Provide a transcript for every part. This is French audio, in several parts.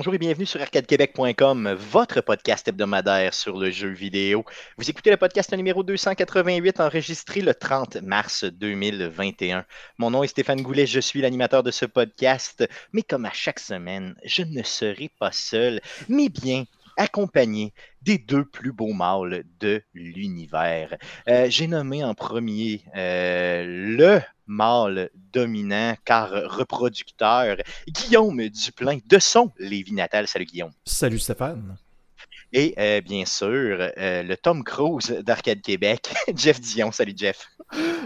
Bonjour et bienvenue sur arcadequebec.com, votre podcast hebdomadaire sur le jeu vidéo. Vous écoutez le podcast numéro 288 enregistré le 30 mars 2021. Mon nom est Stéphane Goulet, je suis l'animateur de ce podcast, mais comme à chaque semaine, je ne serai pas seul, mais bien accompagné des deux plus beaux mâles de l'univers. Euh, j'ai nommé en premier euh, le mâle dominant car reproducteur, Guillaume Duplain de son Lévis natal. Salut Guillaume. Salut Stéphane. Et euh, bien sûr, le Tom Cruise d'Arcade Québec, Jeff Dion. Salut Jeff.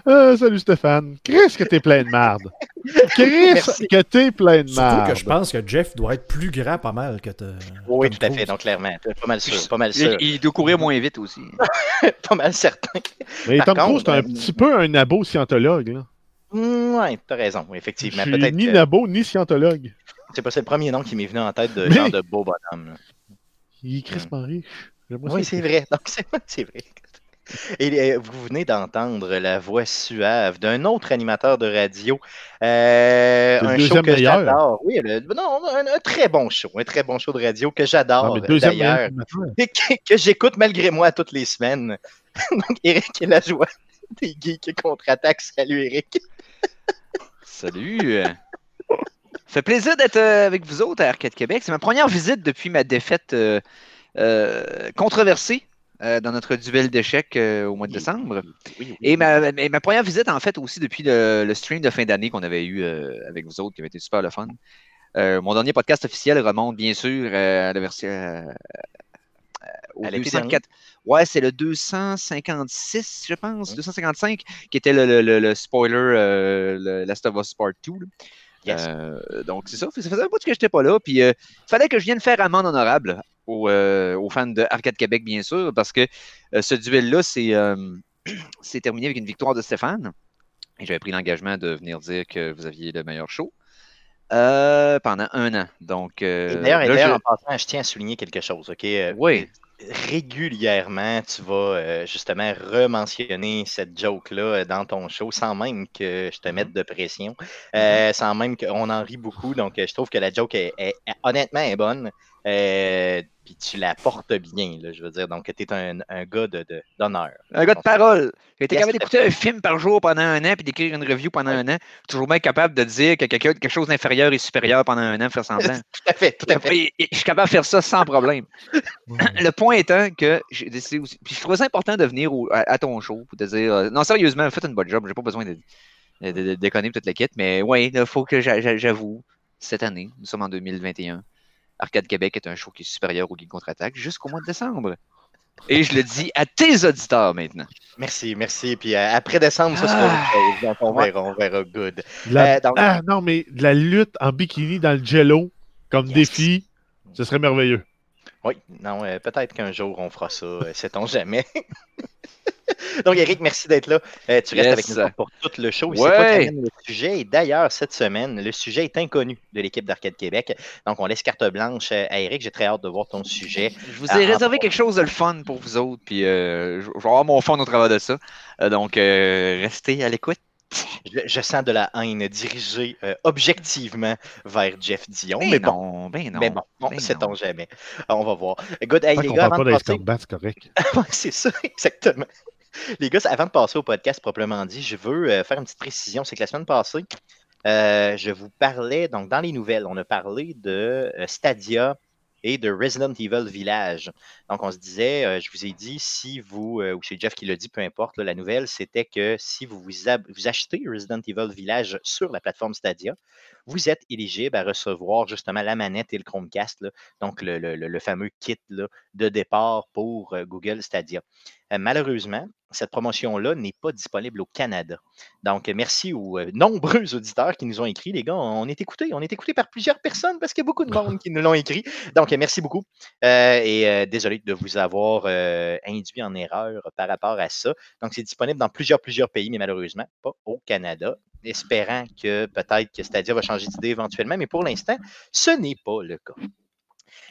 salut Stéphane. Qu'est-ce que t'es plein de merde. Chris, que t'es plein de. Surtout que je pense que Jeff doit être plus grand pas mal que toi. Oui, tout à fait, donc clairement. Pas mal sûr. Pas mal sûr. Il, doit courir moins vite aussi. pas mal certain. Mais Tom Cruise, c'est un petit peu un abo scientologue. Là. Mm, oui, t'as raison, effectivement. Je suis ni nabo, ni scientologue. C'est pas le premier nom qui m'est venu en tête de genre de beau bonhomme. Il est crispement riche. Oui, c'est vrai. Donc, c'est vrai. Et euh, vous venez d'entendre la voix suave d'un autre animateur de radio. Euh, un show que j'adore. Oui, non, un, très bon show. Un très bon show de radio que j'adore d'ailleurs. Et que, j'écoute malgré moi toutes les semaines. Donc, Eric et la joie des geeks contre-attaque. Salut, Eric. Salut. Ça fait plaisir d'être euh, avec vous autres à Arcade Québec. C'est ma première visite depuis ma défaite controversée euh, dans notre duel d'échecs euh, au mois de décembre. et, ma, première visite, en fait, aussi depuis le, stream de fin d'année qu'on avait eu euh, avec vous autres, qui avait été super le fun. mon dernier podcast officiel remonte, bien sûr, à la version. au 204. Ouais, c'est le 256, je pense, 255, qui était le, spoiler le Last of Us Part 2. Donc, c'est ça. Ça faisait un bout que je n'étais pas là. Puis, il fallait que je vienne faire amende honorable euh, aux, fans de Arcade Québec, bien sûr, parce que euh, ce duel-là, euh, c'est terminé avec une victoire de Stéphane. Et j'avais pris l'engagement de venir dire que vous aviez le meilleur show. pendant un an. Donc, d'ailleurs, en passant, je tiens à souligner quelque chose. OK? oui. Régulièrement, tu vas justement rementionner cette joke-là dans ton show sans même que je te mette de pression, mm-hmm. sans même qu'on en rit beaucoup. Donc, je trouve que la joke est, honnêtement est bonne puis tu la portes bien, là, je veux dire. Donc, tu es un, un gars d'honneur. De, un gars de parole. J'ai été capable d'écouter un film par jour pendant un an, puis d'écrire une review pendant un an. Toujours bien capable de dire que quelqu'un quelque chose d'inférieur et supérieur pendant un an, faire semblant. tout à fait, tout à fait. je suis capable de faire ça sans problème. Le point étant que j'ai décidé aussi. Puis je trouvais ça important de venir à, ton show pour te dire euh, non, sérieusement, faites une bonne job. J'ai pas besoin de, de, déconner toute la quête, mais oui, il faut que j'avoue, cette année, nous sommes en 2021 Arcade Québec est un show qui est supérieur au Geek Contre-Attaque jusqu'au mois de décembre. Et je le dis à tes auditeurs maintenant. Merci, merci. Puis euh, après décembre, ça sera autre chose. Donc on verra, on verra good. Euh, ah non, mais de la lutte en bikini dans le jello comme défi, ce serait merveilleux. Oui, non, euh, peut-être qu'un jour on fera ça, sait-on jamais. Donc, Eric, merci d'être là. Euh, tu restes avec nous pour tout le show. Ouais. le sujet. Et d'ailleurs, cette semaine, le sujet est inconnu de l'équipe d'Arcade Québec. Donc, on laisse carte blanche à Eric. J'ai très hâte de voir ton sujet. Je vous ai réservé quelque chose de le fun pour vous autres. Puis, euh, je vais avoir mon fun au travers de ça. Euh, donc, restez à l'écoute. Je, sens de la haine dirigée objectivement vers Jeff Dion. Ben mais bon, ben non, mais bon, ben sait-on jamais. On va voir. Good, hey, les gars, avant de passer... c'est correct. c'est ça, exactement. Les gars, avant de passer au podcast proprement dit, je veux euh, faire une petite précision. C'est que la semaine passée, euh, je vous parlais, donc dans les nouvelles, on a parlé de euh, Stadia et de Resident Evil Village. Donc, on se disait, je vous ai dit, si vous, ou c'est Jeff qui l'a dit, peu importe, la nouvelle, c'était que si vous, vous, achetez Resident Evil Village sur la plateforme Stadia, vous êtes éligible à recevoir justement la manette et le Chromecast, donc le, fameux kit de départ pour Google Stadia. malheureusement, cette promotion-là n'est pas disponible au Canada. Donc, merci aux euh, nombreux auditeurs qui nous ont écrit. Les gars, on est écoutés. On est écoutés par plusieurs personnes parce qu'il y a beaucoup de monde qui nous l'ont écrit. Donc, merci beaucoup. Euh, et euh, désolé de vous avoir induit en erreur par rapport à ça. Donc, c'est disponible dans plusieurs, plusieurs pays, mais malheureusement, pas au Canada. Espérant que peut-être que Stadia va changer d'idée éventuellement, mais pour l'instant, ce n'est pas le cas.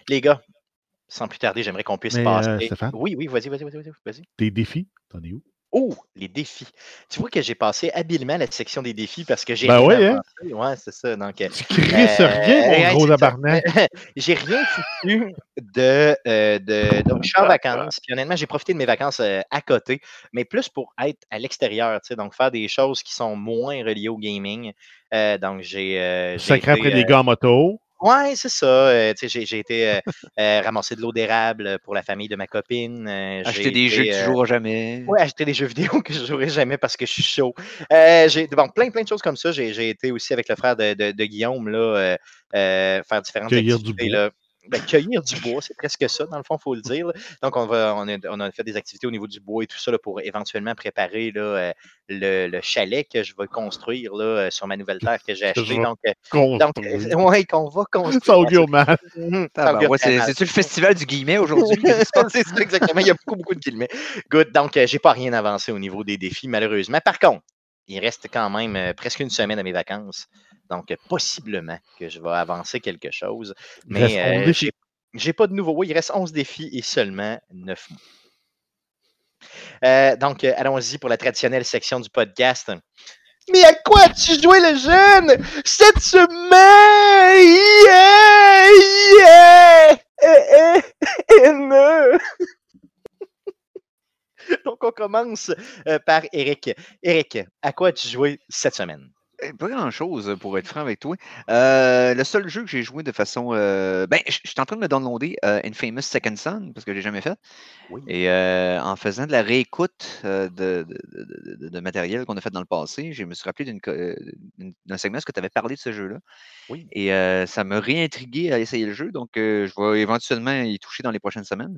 Les gars, sans plus tarder, j'aimerais qu'on puisse passer. oui, oui, vas-y, vas-y, vas-y, vas-y. Tes défis, t'en es où? Oh, les défis. Tu vois que j'ai passé habilement la section des défis parce que j'ai Ben rien oui, hein? Ouais, c'est ça. Donc, euh, Tu crisses Euh, rien, gros tabarnak. j'ai rien foutu de, euh, de. Donc, je suis en vacances. Puis honnêtement, j'ai profité de mes vacances euh, à côté, mais plus pour être à l'extérieur, tu sais, donc faire des choses qui sont moins reliées au gaming. Donc, j'ai. Sacré après des gars en moto. Ouais, c'est ça. euh, j'ai, j'ai été euh, euh, ramasser de l'eau d'érable pour la famille de ma copine. euh, j'ai Acheter des été, jeux que tu joueras jamais. Ouais, acheter des jeux vidéo que je jouerai jamais parce que je suis chaud. J'ai bon, plein, plein de choses comme ça. J'ai, j'ai été aussi avec le frère de, de- de Guillaume là, faire différentes Cueillir du activités. bois. Là. Ben, cueillir du bois, c'est presque ça, dans le fond, il faut le dire. là. Donc, on, va, on, a, on a fait des activités au niveau du bois et tout ça là, pour éventuellement préparer là, euh, le, le chalet que je vais construire là, euh, sur ma nouvelle terre que j'ai achetée. Donc, euh, donc qu'on va construire. Ah, ben. C'est-tu le festival du guillemet aujourd'hui? c'est ça, exactement. Il y a beaucoup, beaucoup de guillemets. Good. Donc, j'ai pas rien avancé au niveau des défis, malheureusement. Par contre, il reste quand même presque une semaine à mes vacances. Donc, possiblement que je vais avancer quelque chose. Mais 11 euh, j'ai- pas de nouveau. Oui, il reste 11 défis et seulement 9 mois. Euh, donc, euh, allons-y pour la traditionnelle section du podcast. Mais à quoi as-tu joué le jeune? Cette semaine? Yeah! Yeah! Eh, eh, eh, ne. Donc, on commence euh, par Eric. Eric, à quoi as-tu joué cette semaine? Eh, Pas grand-chose, pour être franc avec toi. Euh, le seul jeu que j'ai joué de façon... euh, ben, je suis en train de me downloader euh, Infamous Second Son, parce que je l'ai jamais fait. Oui. Et euh, en faisant de la réécoute euh, de, de- de- de- de matériel qu'on a fait dans le passé, je me suis rappelé euh, d'un segment où tu avais parlé de ce jeu-là? Oui. Et euh, ça m'a réintrigué à essayer le jeu, donc euh, je vais éventuellement y toucher dans les prochaines semaines.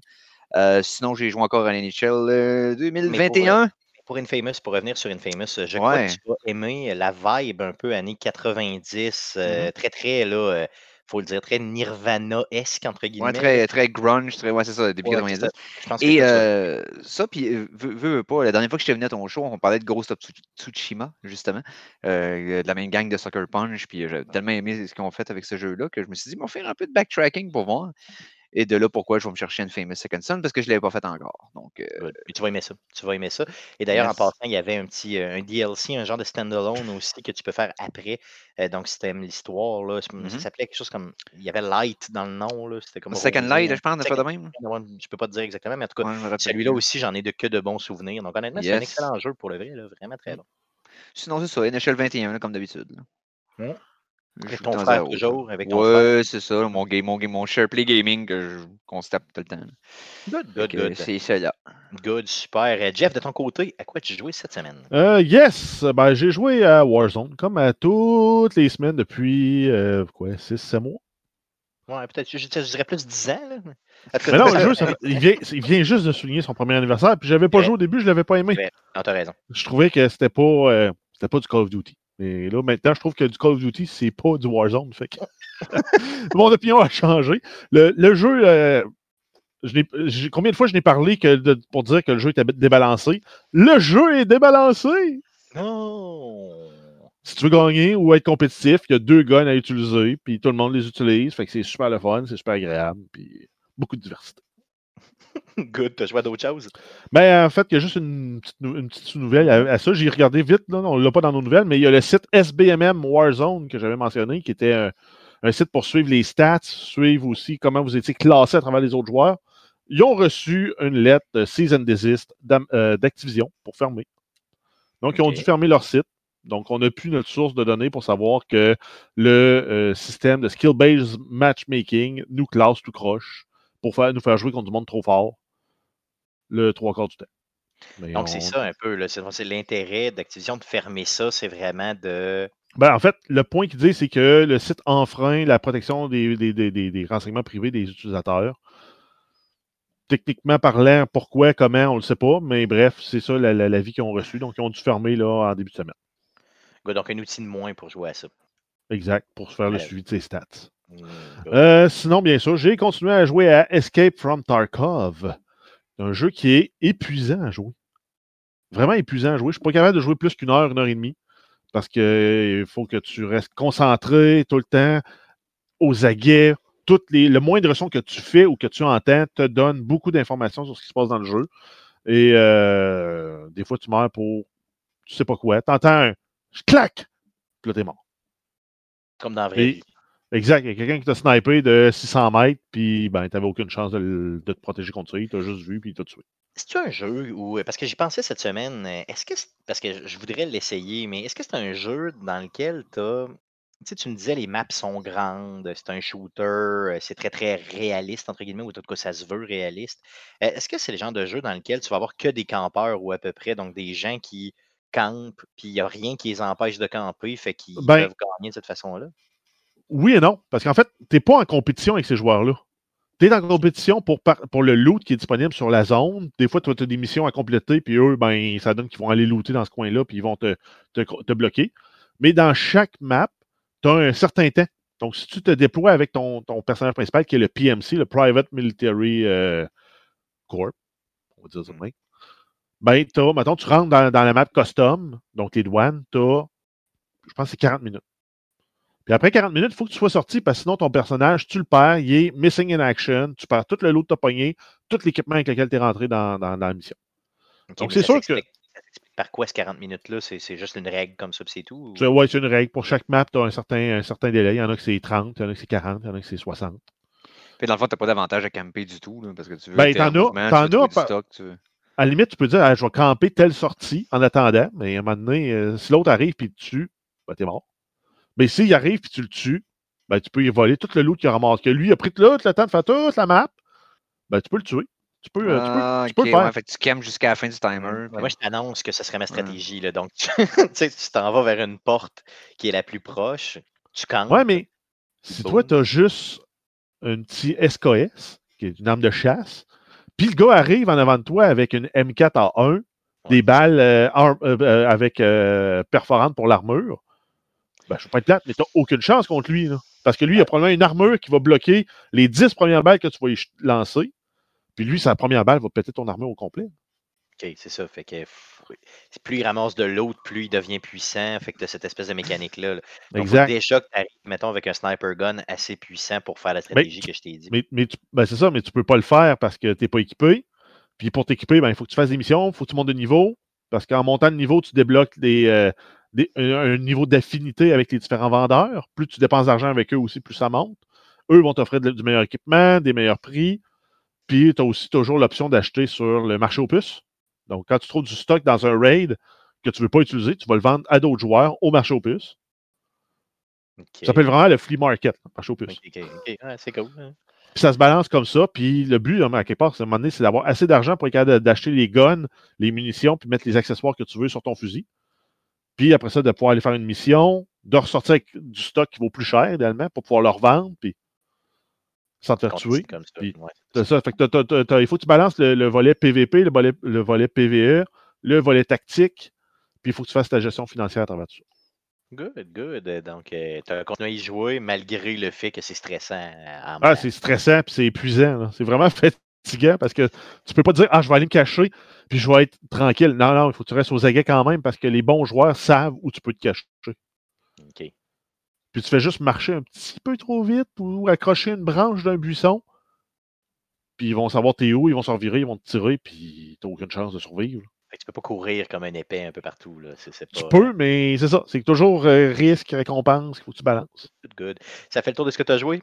Euh, sinon, j'ai joué encore à l'NHL euh, 2021. Pour Infamous, pour revenir sur Infamous, je crois Ouais. que tu vas aimer la vibe un peu années 90, euh, Mhm. très, très, là, euh, faut le dire, très Nirvana-esque, entre guillemets. Ouais, très, très grunge, très, ouais, c'est ça, depuis Ouais, 90. c'est ça. Je pense Et ça. euh, ça, puis euh, veux, pas, la dernière fois que j'étais venu à ton show, on parlait de Ghost of Tsu- Tsushima, justement, euh, de la même gang de Sucker Punch, puis euh, j'avais tellement aimé ce qu'ils ont fait avec ce jeu-là que je me suis dit, on va faire un peu de backtracking pour voir. Et de là, pourquoi je vais me chercher une Famous Second Son, parce que je ne l'avais pas fait encore. Donc, euh, tu vas aimer ça. Tu vas aimer ça. Et d'ailleurs, en passant, il y avait un petit euh, un DLC, un genre de standalone aussi que tu peux faire après. Euh, donc, si t'aimes l'histoire, là, c'est- ça s'appelait quelque chose comme. Il y avait Light dans le nom. Là, c'était comme Second Light, hein. je pense, faire de même. Je peux pas te dire exactement, mais en tout cas, Ouais, celui-là aussi, j'en ai de que de bons souvenirs. Donc, honnêtement, c'est un excellent jeu pour le vrai. Là, vraiment très Mm. bon. Sinon, c'est ça, NHL 21, là, comme d'habitude. Avec joue ton frère, toujours. Avec ton frère? Ouais, c'est ça, mon, game, mon, game, mon SharePlay Gaming que je constate tout le temps. Good, good, good. C'est ça là. Good, super. Euh, Jeff, de ton côté, à quoi tu joué cette semaine? Euh, yes! Ben, j'ai joué à Warzone, comme à toutes les semaines depuis, euh, quoi, 6-7 mois. Ouais, peut-être, je, je dirais plus 10 ans. Là. Mais non, ça- le jeu, ça- il, vient, il vient juste de souligner son premier anniversaire, puis j'avais pas Ouais. joué au début, je l'avais pas aimé. Ouais. Non, t'as raison. Je trouvais que c'était pas, euh, c'était pas du Call of Duty. Et là, maintenant, je trouve que du Call of Duty, c'est pas du Warzone. Fait que... Mon opinion a changé. Le, le jeu, euh, je combien de fois je n'ai parlé que de- pour dire que le jeu était débalancé? Le jeu est débalancé! Non! Si tu veux gagner ou être compétitif, il y a deux guns à utiliser, puis tout le monde les utilise. Fait que c'est super le fun, c'est super agréable, puis beaucoup de diversité. Good, t'as joué à d'autres choses? Ben, en fait, il y a juste une petite, nou- une petite nouvelle à, à ça. J'ai regardé vite, là, on ne l'a pas dans nos nouvelles, mais il y a le site SBMM Warzone que j'avais mentionné, qui était un, un site pour suivre les stats, suivre aussi comment vous étiez classé à travers les autres joueurs. Ils ont reçu une lettre de Cease and Desist euh, d'Activision pour fermer. Donc, ils ont dû fermer leur site. Donc, on n'a plus notre source de données pour savoir que le euh, système de skill-based matchmaking nous classe tout croche pour faire, nous faire jouer contre du monde trop fort le trois quarts du temps. Mais Donc, on- c'est ça un peu. C'est l'intérêt d'Activision de fermer ça, c'est vraiment de. Ben, en fait, le point qu'il dit, c'est que le site enfreint la protection des, des- des- des- renseignements privés des utilisateurs. Techniquement parlant, pourquoi, comment, on ne le sait pas, mais bref, c'est ça la- la- l'avis qu'ils ont reçu. Donc, ils ont dû fermer là, en début de semaine. Donc, un outil de moins pour jouer à ça. Exact, pour faire le Ouais. suivi de ses stats. Euh, sinon, bien sûr, j'ai continué à jouer à Escape from Tarkov. Un jeu qui est épuisant à jouer. Vraiment épuisant à jouer. Je ne suis pas capable de jouer plus qu'une heure, une heure et demie. Parce qu'il faut que tu restes concentré tout le temps, aux aguets. Toutes les, le moindre son que tu fais ou que tu entends te donne beaucoup d'informations sur ce qui se passe dans le jeu. Et euh, des fois, tu meurs pour tu sais pas quoi. T'entends un clac, puis là, t'es mort. Comme dans la vraie Et- vie. Exact. Il y a quelqu'un qui t'a snipé de 600 mètres, puis ben, t'avais aucune chance de, te protéger contre ça. Il t'a juste vu, puis il t'a tué. C'est-tu un jeu où. Parce que j'y pensais cette semaine. euh, Est-ce que. Parce que je- voudrais l'essayer, mais est-ce que c'est un jeu dans lequel t'as. Tu sais, tu me disais les maps sont grandes, c'est un shooter, euh, c'est très très réaliste, entre guillemets, ou en tout cas ça se veut réaliste. Euh, Est-ce que c'est le genre de jeu dans lequel tu vas avoir que des campeurs ou à peu près, donc des gens qui campent, puis il n'y a rien qui les empêche de camper, fait qu'ils Ben- peuvent gagner de cette façon-là? Oui et non. Parce qu'en fait, t'es pas en compétition avec ces joueurs-là. Tu es en compétition pour, le loot qui est disponible sur la zone. Des fois, tu as des missions à compléter, puis eux, ben, ça donne qu'ils vont aller looter dans ce coin-là, puis ils vont te, bloquer. Mais dans chaque map, tu as un certain temps. Donc, si tu te déploies avec ton, ton personnage principal, qui est le PMC, le Private Military euh, Corp, on va dire ça même, ben, t'as, mettons, tu rentres dans, la map custom, donc les douanes, tu as, je pense c'est 40 minutes. Puis après 40 minutes, il faut que tu sois sorti parce que sinon ton personnage, tu le perds, il est missing in action, tu perds tout le lot de ta pogné, tout l'équipement avec lequel tu es rentré dans, dans- dans la mission. Donc, c'est sûr que- Par quoi ce 40 minutes-là? C'est juste une règle comme ça, puis c'est tout? ou- Tu- Ouais, c'est une règle. Pour chaque map, tu as un certain, un certain délai. Il y en a que c'est 30, il y en a que c'est 40, il y en a que c'est 60. Puis dans le fond, t'as pas d'avantage à camper du tout, là, parce que tu veux. Ben, t'en as- tu tu À la limite, tu peux dire, Ah, je vais camper telle sortie en attendant, mais à un moment donné, euh, si l'autre arrive te tue, ben, t'es mort. Mais s'il arrive et tu le tues, ben, tu peux y voler tout le loot qu'il a ramassé. Que lui a pris tout le, temps de faire toute la map, ben, tu peux le tuer. Tu peux, euh, tu peux- Ah, tu peux ok, le faire. ouais, fait que tu campes jusqu'à la fin du timer. Puis- Moi, je t'annonce que ce serait ma stratégie. Là. Donc, tu tu t'en vas vers une porte qui est la plus proche, tu campes. Ouais, mais si Boom. toi, tu as juste un petit SKS, qui est une arme de chasse, puis le gars arrive en avant de toi avec une M4A1, des Ouais. balles euh, arm- euh, euh, avec euh, perforantes pour l'armure, ben, je ne vais pas être plate, mais tu n'as aucune chance contre lui. là. Parce que lui, il a probablement une armure qui va bloquer les 10 premières balles que tu vas y lancer. Puis lui, sa première balle va péter ton armure au complet. OK, c'est ça. Fait que plus il ramasse de l'autre, plus il devient puissant. Fait que tu cette espèce de mécanique-là. là. Donc, faut exact. déjà que tu arrives, mettons, avec un sniper gun assez puissant pour faire la stratégie que je t'ai dit. Mais, ben, c'est ça, mais tu peux pas le faire parce que tu n'es pas équipé. Puis pour t'équiper, ben, il faut que tu fasses des missions, il faut que tu montes de niveau. Parce qu'en montant de niveau, tu débloques des, euh, des- un, niveau d'affinité avec les différents vendeurs. Plus tu dépenses d'argent avec eux aussi, plus ça monte. Eux vont t'offrir du meilleur équipement, des meilleurs prix. Puis tu as aussi toujours l'option d'acheter sur le marché aux puces. Donc, quand tu trouves du stock dans un raid que tu ne veux pas utiliser, tu vas le vendre à d'autres joueurs au marché aux puces. Ça s'appelle vraiment le flea market, le marché aux puces. Ouais, c'est cool. hein. Puis ça se balance comme ça. Puis le but, à quelque part, c'est à un moment donné, c'est d'avoir assez d'argent pour être capable d'acheter les guns, les munitions, puis mettre les accessoires que tu veux sur ton fusil. Puis après ça, de pouvoir aller faire une mission, de ressortir avec du stock qui vaut plus cher, idéalement, pour pouvoir le revendre, puis sans te tuer. comme ça. puis ouais. C'est ça. Fait que t'as- t'as- t'as- t'as- il faut que tu balances le, le volet PVP, le volet, le volet PVE, le volet tactique, puis il faut que tu fasses ta gestion financière à travers tout ça. Good, good. Donc, tu as continué à y jouer malgré le fait que c'est stressant en Ah, c'est stressant, puis c'est épuisant. là. C'est vraiment fatigant parce que tu peux pas dire Ah, je vais aller me cacher, puis je vais être tranquille. Non, non, il faut que tu restes aux aguets quand même parce que les bons joueurs savent où tu peux te cacher. OK. Puis tu fais juste marcher un petit peu trop vite ou accrocher une branche d'un buisson. Puis ils vont savoir t'es où, ils vont s'en virer, ils vont te tirer, puis t'as aucune chance de survivre. Fait que tu peux pas courir comme un épais un peu partout. Là. C'est, c'est Tu pas, peux, mais c'est ça. C'est toujours euh, risque, récompense qu'il faut que tu balances. Good, good. Ça fait le tour de ce que tu as joué?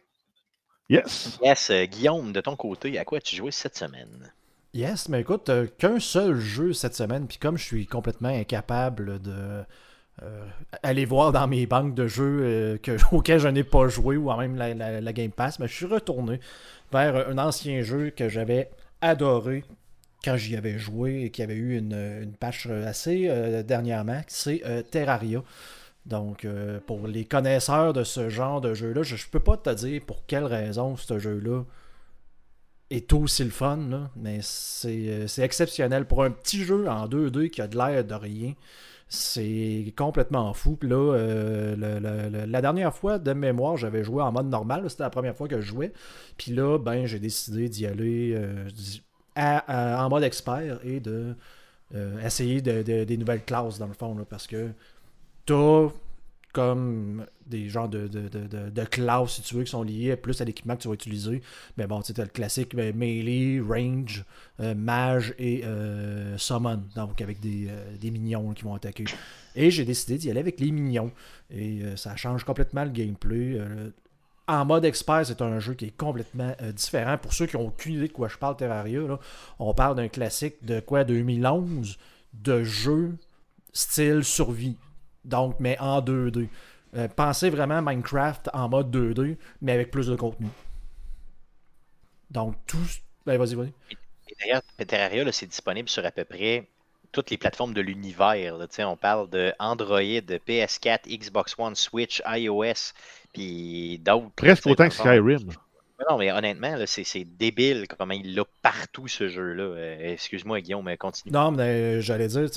Yes. Yes, euh, Guillaume, de ton côté, à quoi as-tu joué cette semaine? Yes, mais écoute, euh, qu'un seul jeu cette semaine, puis comme je suis complètement incapable de euh, aller voir dans mes banques de jeux euh, que, auxquels je n'ai pas joué ou même la, la- la Game Pass, mais je suis retourné vers un ancien jeu que j'avais adoré quand j'y avais joué et qui avait eu une, une patch assez euh, dernièrement, c'est euh, Terraria. Donc, euh, pour les connaisseurs de ce genre de jeu-là, je ne peux pas te dire pour quelle raison ce jeu-là est aussi le fun, mais c'est euh, c'est exceptionnel. Pour un petit jeu en 2D qui a de l'air de rien, c'est complètement fou. Puis là, euh, la dernière fois, de mémoire, j'avais joué en mode normal. C'était la première fois que je jouais. Puis là, ben, j'ai décidé d'y aller en mode expert et de des nouvelles classes, dans le fond, parce que t'as comme des genres de, de, de, de, classes, si tu veux, qui sont liées plus à l'équipement que tu vas utiliser. Mais bon, tu le classique ben, melee, range, euh, mage et euh, summon. Donc, avec des, euh, des, minions qui vont attaquer. Et j'ai décidé d'y aller avec les minions. Et ça change complètement le gameplay. en mode expert, c'est un jeu qui est complètement différent. Pour ceux qui n'ont aucune idée de quoi je parle, Terraria, là, on parle d'un classique de quoi 2011 de jeu style survie. Donc, mais en 2D. Euh, pensez vraiment Minecraft en mode 2D, mais avec plus de contenu. Donc, tout. Ben, vas-y, vas-y. D'ailleurs, Terraria, c'est disponible sur à peu près toutes les plateformes de l'univers. On parle de Android, de PS4, Xbox One, Switch, iOS, puis d'autres. Presque autant que Skyrim. Non, mais honnêtement, c'est débile comment il l'a partout ce jeu-là. Euh, excuse-moi, Guillaume, mais continue. Non, mais euh, j'allais dire,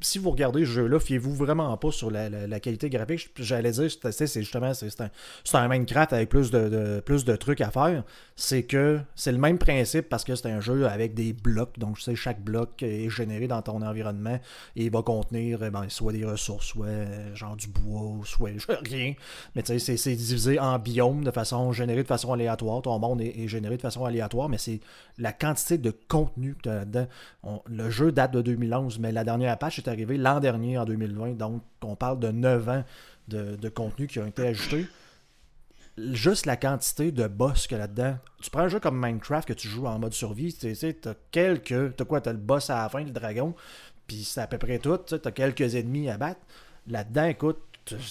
si vous regardez ce jeu-là, fiez-vous vraiment pas sur la, qualité graphique. J'allais dire, c'est justement, c'est un, un, Minecraft avec plus de, plus de trucs à faire. C'est que c'est le même principe parce que c'est un jeu avec des blocs. Donc, sais, chaque bloc est généré dans ton environnement et il va contenir eh ben, soit des ressources, soit euh, genre du bois, soit rien. Mais tu sais, c'est divisé en biomes de façon générée de façon aléatoire ton monde est, généré de façon aléatoire, mais c'est la quantité de contenu que tu as là-dedans. le jeu date de 2011, mais la dernière patch est arrivée l'an dernier, en 2020, donc on parle de 9 ans de, contenu qui ont été ajoutés. Juste la quantité de boss qu'il y a là-dedans. Tu prends un jeu comme Minecraft que tu joues en mode survie, tu sais, as quelques. T'as quoi T'as le boss à la fin, le dragon, puis c'est à peu près tout. Tu as quelques ennemis à battre. Là-dedans, écoute,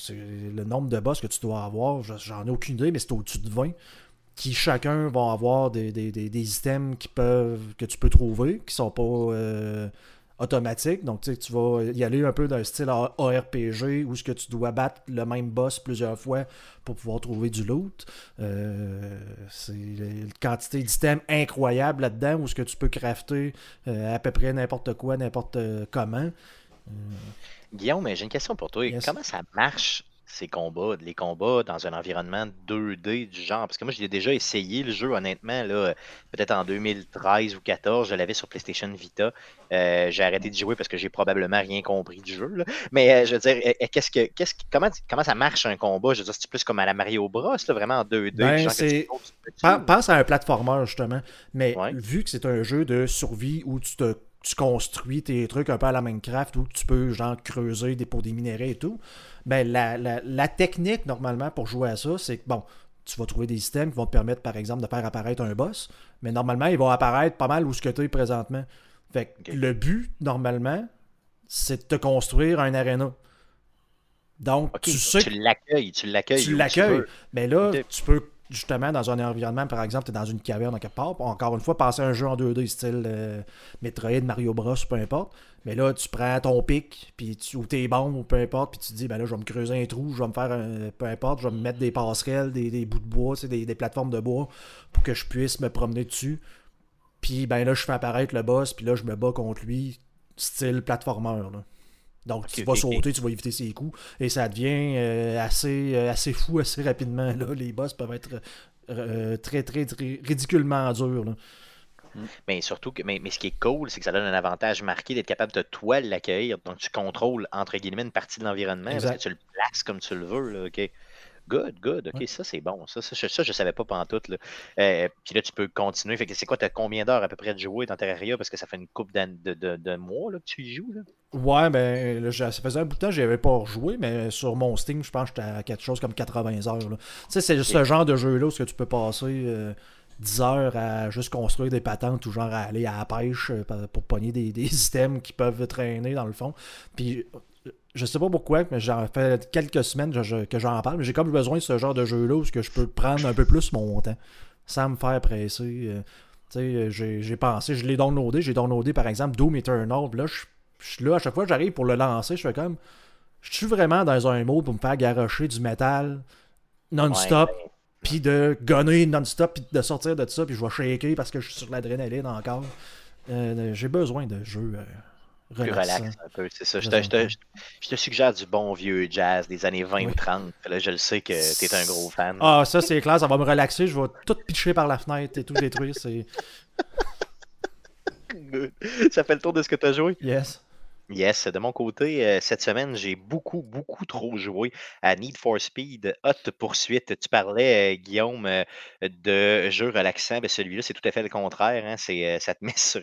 le nombre de boss que tu dois avoir, j'en ai aucune idée, mais c'est au-dessus de 20 qui chacun vont avoir des, des, items qui peuvent, que tu peux trouver, qui sont pas euh, automatiques. Donc, tu, tu vas y aller un peu d'un style ARPG où ce que tu dois battre le même boss plusieurs fois pour pouvoir trouver du loot. Euh, c'est une quantité d'items incroyable là-dedans où ce que tu peux crafter euh, à peu près n'importe quoi, n'importe comment. Guillaume, j'ai une question pour toi. Comment ça marche ces combats, les combats dans un environnement 2D du genre? Parce que moi, j'ai déjà essayé le jeu, honnêtement, là, peut-être en 2013 ou 2014, je l'avais sur PlayStation Vita. Euh, j'ai arrêté de jouer parce que j'ai probablement rien compris du jeu. Mais euh, je veux dire, euh, qu'est-ce que, qu'est-ce comment, comment ça marche un combat? Je veux dire, c'est plus comme à la Mario Bros, vraiment en 2D. Ben, pense à un platformer, justement. Mais vu que c'est un jeu de survie où tu te tu construis tes trucs un peu à la Minecraft où tu peux genre creuser des, pour des minéraux et tout, ben la, la, technique normalement pour jouer à ça, c'est que bon, tu vas trouver des systèmes qui vont te permettre par exemple de faire apparaître un boss, mais normalement ils vont apparaître pas mal où ce que tu es présentement. Fait que le but normalement, c'est de te construire un arena. Donc, tu sais. Tu l'accueilles, tu l'accueilles. Tu l'accueilles. Mais là, tu peux justement dans un environnement, par exemple, tu es dans une caverne quelque part, encore une fois, passer un jeu en 2D style euh, Metroid, Mario Bros, peu importe. Mais là, tu prends ton pic, puis ou tes bombes, ou peu importe, puis tu dis, ben là, je vais me creuser un trou, je vais me faire un, peu importe, je vais me mettre des passerelles, des, bouts de bois, des, des plateformes de bois, pour que je puisse me promener dessus. Puis ben là, je fais apparaître le boss, puis là, je me bats contre lui, style platformer. Donc, tu vas sauter, tu vas éviter ses coups. Et ça devient euh, assez, euh, assez fou assez rapidement. Là. Les boss peuvent être euh, très, très, très ridiculement durs. Là. Mais surtout, que, mais, mais ce qui est cool, c'est que ça donne un avantage marqué d'être capable de toi l'accueillir. Donc, tu contrôles, entre guillemets, une partie de l'environnement parce que tu le places comme tu le veux. Là, OK? Good, good. OK, ça, c'est bon. Ça, ça, ça, je savais pas tout Là. Euh, puis là, tu peux continuer. Fait que c'est quoi, tu as combien d'heures à peu près de jouer dans Terraria? Parce que ça fait une coupe de, de, de, mois là, que tu y joues. Là. Ouais, ben, là, ça faisait un bout de temps, je avais pas rejoué, mais sur mon Steam, je pense que j'étais à quelque chose comme 80 heures. Tu sais, c'est ce genre de jeu-là où tu peux passer. 10 euh, heures à juste construire des patentes ou genre à aller à la pêche euh, pour pogner des, des items qui peuvent traîner dans le fond. Puis je sais pas pourquoi, mais j'en fait quelques semaines que j'en parle, mais j'ai comme besoin de ce genre de jeu-là où je peux prendre un peu plus mon temps sans me faire presser. Euh, tu sais, j'ai pensé, je l'ai downloadé, j'ai downloadé par exemple Doom Eternal, là, je, suis là, à chaque fois que j'arrive pour le lancer, je fais comme, je suis vraiment dans un mode pour me faire garocher du métal non-stop, puis de gunner non-stop, puis de sortir de ça, puis je vais shaker parce que je suis sur l'adrénaline encore. Euh, j'ai besoin de jeux euh, plus relax un peu, c'est ça. Je te, suggère du bon vieux jazz des années 20-30. Là, je le sais que tu es un gros fan. Ah, ça, c'est clair, ça va me relaxer. Je vais tout pitcher par la fenêtre et tout détruire. C'est... ça fait le tour de ce que tu as joué? Yes. Yes, de mon côté, euh, cette semaine, j'ai beaucoup, beaucoup trop joué à Need for Speed Hot Poursuite. Tu parlais, euh, Guillaume, euh, de jeux relaxants. Ben, celui-là, c'est tout à fait le contraire. Hein. C'est, ça te met sur.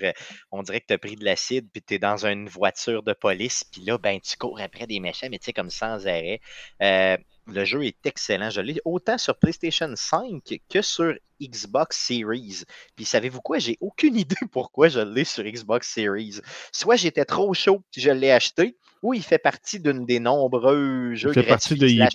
on dirait que tu as pris de l'acide, puis tu es dans une voiture de police, puis là, ben, tu cours après des méchants, mais tu sais, comme sans arrêt. Le jeu est excellent. Je l'ai autant sur PlayStation 5 que sur Xbox Series. Puis savez-vous quoi? J'ai aucune idée pourquoi je l'ai sur Xbox Series. Soit j'étais trop chaud, je l'ai acheté, ou il fait partie d'une des nombreux jeux. Il fait partie de EA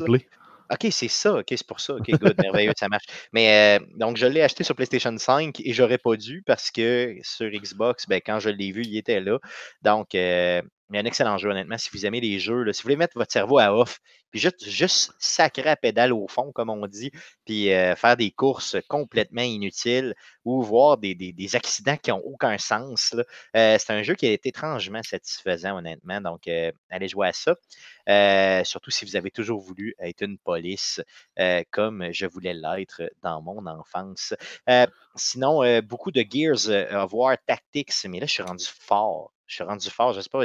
Play. OK, c'est ça. OK, c'est pour ça. OK, good, merveilleux, ça marche. Mais euh, donc, je l'ai acheté sur PlayStation 5 et j'aurais pas dû parce que sur Xbox, ben, quand je l'ai vu, il était là. Donc, euh, mais un excellent jeu, honnêtement. Si vous aimez les jeux, si vous voulez mettre votre cerveau à off, puis juste, juste sacrer à pédale au fond, comme on dit, puis euh, faire des courses complètement inutiles ou voir des, accidents qui n'ont aucun sens. Euh, c'est un jeu qui est étrangement satisfaisant, honnêtement. Donc, euh, allez jouer à ça. surtout si vous avez toujours voulu être une police comme je voulais l'être dans mon enfance. sinon, beaucoup de Gears of War Tactics, mais là, je suis rendu fort je suis rendu fort. Je sais pas,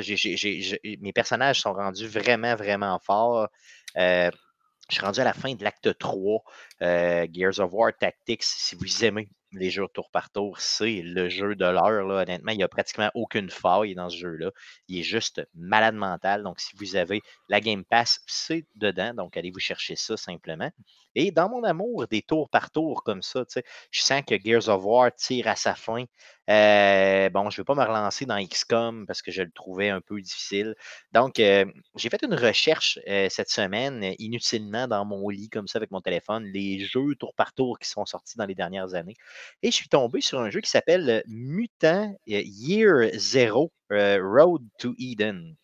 mes personnages sont rendus vraiment, vraiment forts. Euh, je suis rendu à la fin de l'acte 3, euh, Gears of War Tactics. Si vous aimez les jeux tour par tour, c'est le jeu de l'heure. Honnêtement, il n'y a pratiquement aucune faille dans ce jeu-là. Il est juste malade mental. Donc, si vous avez la Game Pass, c'est dedans. Donc, allez vous chercher ça simplement. Et dans mon amour des tours par tour comme ça, je sens que Gears of War tire à sa fin. Euh, bon, je ne vais pas me relancer dans XCOM parce que je le trouvais un peu difficile. Donc, euh, j'ai fait une recherche euh, cette semaine, inutilement dans mon lit, comme ça, avec mon téléphone, les jeux tour par tour qui sont sortis dans les dernières années. Et je suis tombé sur un jeu qui s'appelle Mutant Year Zero Road to Eden.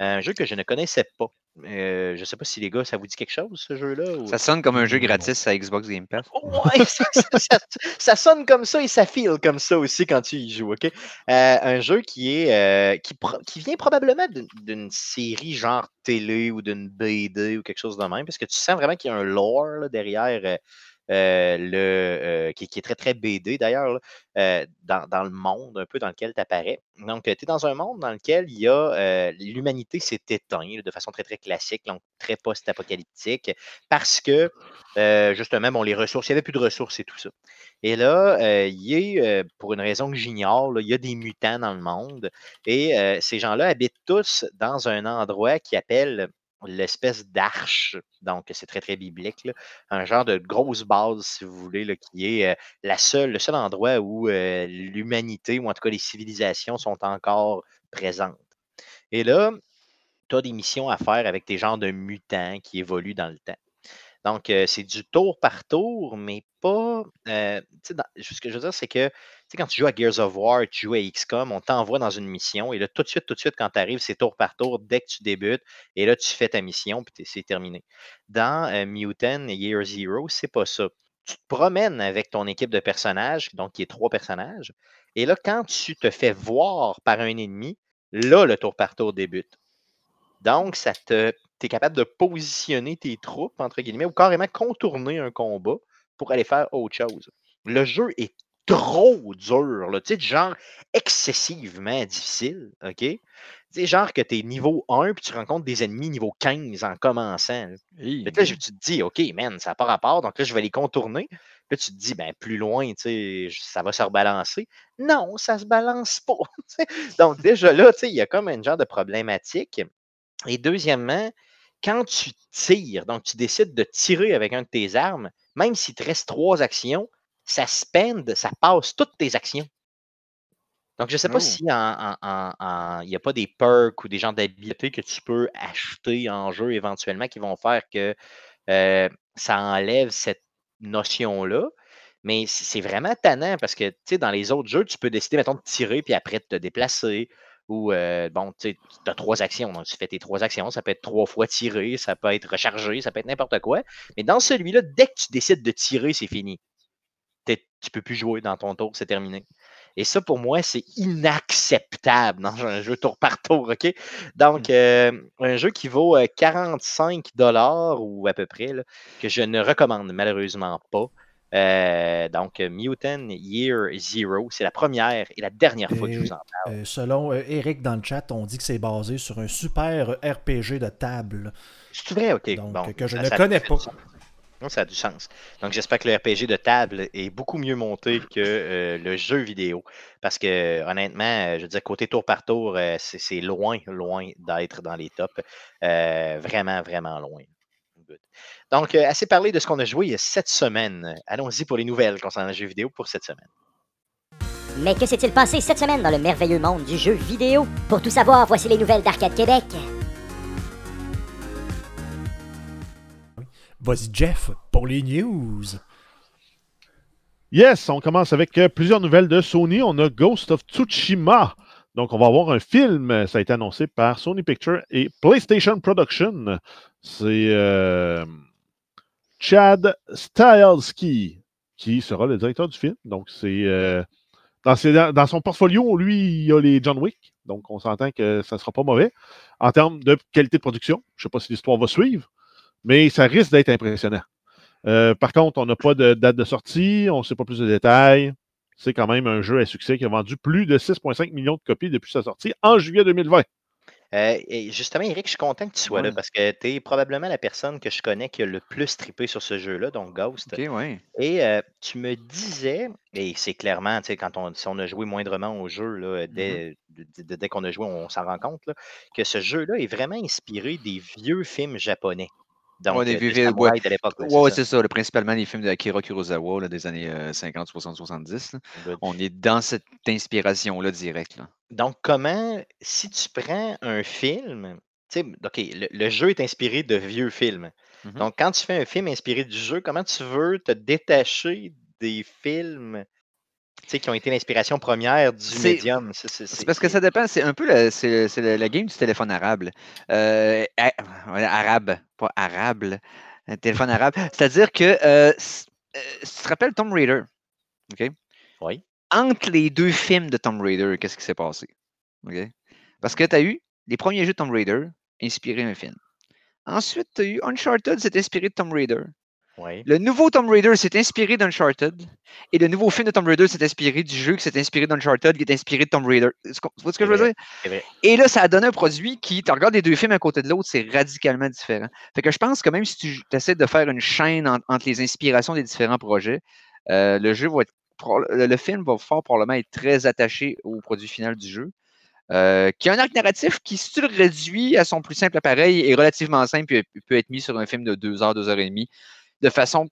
Un jeu que je ne connaissais pas. Euh, je ne sais pas si les gars, ça vous dit quelque chose, ce jeu-là? Ça sonne comme un jeu gratis à Xbox Game Pass. Ouais, ça, sonne comme ça et ça feel comme ça aussi quand tu y joues, OK? Euh, un jeu qui est euh, qui, qui, vient probablement d'une série genre télé ou d'une BD ou quelque chose de même, parce que tu sens vraiment qu'il y a un lore derrière euh, le, euh, qui, est très, très BD d'ailleurs, euh, dans, le monde un peu dans lequel tu apparais. Donc, tu es dans un monde dans lequel il l'humanité s'est éteinte de façon très, très classique, donc très post-apocalyptique, parce que justement, bon, les ressources, il n'y avait plus de ressources et tout ça. Et là, il a, pour une raison que j'ignore, il y a des mutants dans le monde. Et ces gens-là habitent tous dans un endroit qui appelle l'espèce d'arche, donc c'est très, très biblique, un genre de grosse base, si vous voulez, qui est euh, la seule, le seul endroit où euh, l'humanité, ou en tout cas les civilisations, sont encore présentes. Et là, tu as des missions à faire avec tes genres de mutants qui évoluent dans le temps. Donc, c'est du tour par tour, mais pas. ce que je veux dire, c'est que quand tu joues à Gears of War, tu joues à XCOM, on t'envoie dans une mission, et là, tout de suite, tout de suite, quand tu arrives, c'est tour par tour dès que tu débutes, et là, tu fais ta mission, puis c'est terminé. Dans Mutant Year Zero, c'est pas ça. Tu te promènes avec ton équipe de personnages, donc qui est trois personnages, et là, quand tu te fais voir par un ennemi, là, le tour par tour débute. Donc, ça te tu es capable de positionner tes troupes, entre guillemets, ou carrément contourner un combat pour aller faire autre chose. Le jeu est trop dur, là, tu sais, genre excessivement difficile, OK? Tu sais, genre que tu es niveau 1 puis tu rencontres des ennemis niveau 15 en commençant. Là, là tu te dis, OK, man, ça n'a pas rapport, donc là, je vais les contourner. Puis tu te dis, ben, plus loin, tu sais, ça va se rebalancer. Non, ça se balance pas. donc, déjà là, tu sais, il y a comme un genre de problématique. Et deuxièmement, quand tu tires, donc tu décides de tirer avec un de tes armes, même s'il te reste trois actions, ça spend, ça passe toutes tes actions. Donc, je ne sais pas oh. si il n'y a pas des perks ou des genres d'habiletés que tu peux acheter en jeu éventuellement qui vont faire que euh, ça enlève cette notion-là. Mais c'est vraiment tannant parce que, tu sais, dans les autres jeux, tu peux décider, mettons, de tirer puis après de te déplacer ou, euh, bon, tu as trois actions. Donc, tu fais tes trois actions. Ça peut être trois fois tiré, ça peut être rechargé, ça peut être n'importe quoi. Mais dans celui-là, dès que tu décides de tirer, c'est fini. Tu ne peux plus jouer dans ton tour, c'est terminé. Et ça, pour moi, c'est inacceptable dans un jeu tour par tour, OK? Donc, mmh. euh, un jeu qui vaut 45 euh, dollars ou à peu près, que je ne recommande malheureusement pas. Euh, donc, Mutant Year Zero, c'est la première et la dernière fois que je vous en parle. selon Eric dans le chat, on dit que c'est basé sur un super RPG de table. C'est vrai, ok. Donc, que je ne connais pas. ça a du sens. Donc, j'espère que le RPG de table est beaucoup mieux monté que le jeu vidéo. Parce que, honnêtement, je veux dire, côté tour par tour, c'est loin, loin d'être dans les tops. vraiment, vraiment loin. Donc, euh, assez parlé de ce qu'on a joué cette semaine. Allons-y pour les nouvelles concernant le jeu vidéo pour cette semaine. Mais que s'est-il passé cette semaine dans le merveilleux monde du jeu vidéo? Pour tout savoir, voici les nouvelles d'Arcade Québec. Vas-y, Jeff, pour les news. Yes, on commence avec euh, plusieurs nouvelles de Sony. On a Ghost of Tsushima. Donc, on va avoir un film. Ça a été annoncé par Sony Pictures et PlayStation Production. C'est euh, Chad Stahelski qui sera le directeur du film. Donc, c'est euh, dans, son portfolio, lui, il y a les John Wick. Donc, on s'entend que ça ne sera pas mauvais. En termes de qualité de production, je ne sais pas si l'histoire va suivre, mais ça risque d'être impressionnant. Euh, par contre, on n'a pas de date de sortie, on ne sait pas plus de détails. C'est quand même un jeu à succès qui a vendu plus de 6,5 millions de copies depuis sa sortie en juillet 2020. Euh, et justement, Eric, je suis content que tu sois là parce que tu es probablement la personne que je connais qui a le plus trippé sur ce jeu-là, donc Ghost. Et euh, tu me disais, et c'est clairement, tu sais, quand on, si on a joué moindrement au jeu, là, mm-hmm. dès, dès qu'on a joué, on s'en rend compte, que ce jeu-là est vraiment inspiré des vieux films japonais. Donc, ouais, de l'époque. Ouais, c'est ça. principalement les films d'Akira Kurosawa des années 50, 60, 70. On est dans cette inspiration-là directe. Donc, comment, si tu prends un film, tu sais, OK, le, jeu est inspiré de vieux films. Mm-hmm. Donc, quand tu fais un film inspiré du jeu, comment tu veux te détacher des films qui ont été l'inspiration première du médium. C'est parce que ça dépend. C'est un peu la, c'est, la, game du téléphone arabe. Euh, arabe, pas arable. Un téléphone arabe. C'est-à-dire que euh, euh, tu te rappelles Tomb Raider. OK? Oui. Entre les deux films de Tomb Raider, qu'est-ce qui s'est passé? OK? Parce que tu as eu les premiers jeux de Tomb Raider inspirés d'un film. Ensuite, tu as eu Uncharted, c'est inspiré de Tomb Raider. Le nouveau Tomb Raider s'est inspiré d'Uncharted et le nouveau film de Tomb Raider s'est inspiré du jeu qui s'est inspiré d'Uncharted qui est inspiré de Tomb Raider. Tu vois ce que je veux dire? Et là, ça a donné un produit qui, tu regardes les deux films à côté de l'autre, c'est radicalement différent. Fait que je pense que même si tu essaies de faire une chaîne entre les inspirations des différents projets, euh, le jeu va être le film va fort probablement être très attaché au produit final du jeu. Euh, qui a un arc narratif qui, si tu le réduis à son plus simple appareil, est relativement simple et peut être mis sur un film de deux heures, deux heures et demie de façon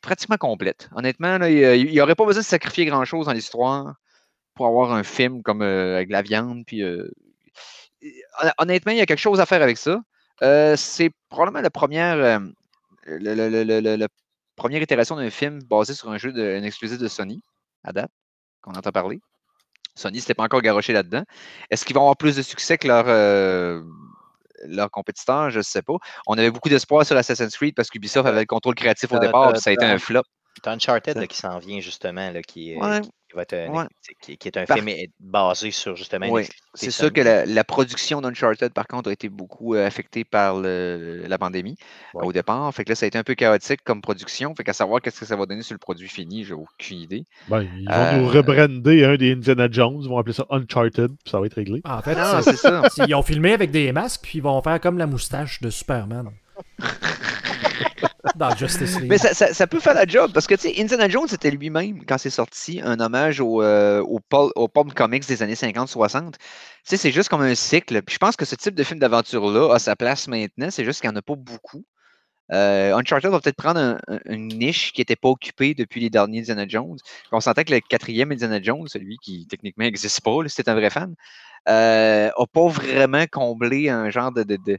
pratiquement complète. Honnêtement, il n'y aurait pas besoin de sacrifier grand-chose dans l'histoire pour avoir un film comme euh, avec la viande. Puis, euh, honnêtement, il y a quelque chose à faire avec ça. Euh, c'est probablement la première, première itération d'un film basé sur un jeu de, un exclusif de Sony, à date, qu'on entend parler. Sony s'était pas encore garoché là-dedans. Est-ce qu'ils vont avoir plus de succès que leur leurs compétiteurs, je ne sais pas. On avait beaucoup d'espoir sur Assassin's Creed parce qu'Ubisoft avait le contrôle créatif au départ, puis ça a été un flop. Uncharted qui s'en vient justement, là, qui, qui, est un film basé sur justement. Oui. C'est sûr que la, production d'Uncharted, par contre, a été beaucoup euh, affectée par la pandémie au départ. Fait que là, ça a été un peu chaotique comme production. Fait qu'à savoir qu'est-ce que ça va donner sur le produit fini, j'ai aucune idée. Ben, ils vont nous euh, rebrander un des Indiana Jones, ils vont appeler ça Uncharted, puis ça va être réglé. en fait, c'est ça. Ils ont filmé avec des masques, puis ils vont faire comme la moustache de Superman. Mais ça, peut faire la job parce que tu sais, Indiana Jones c'était lui-même, quand c'est sorti, un hommage au, euh, au, pulp, comics des années 50-60. Tu sais, c'est juste comme un cycle. Puis je pense que ce type de film d'aventure-là a sa place maintenant. C'est juste qu'il n'y en a pas beaucoup. Euh, Uncharted va peut-être prendre une niche qui n'était pas occupée depuis les derniers Indiana Jones. On sentait que le quatrième Indiana Jones, celui qui techniquement n'existe pas, si un vrai fan, n'a euh, pas vraiment comblé un genre de, de, de,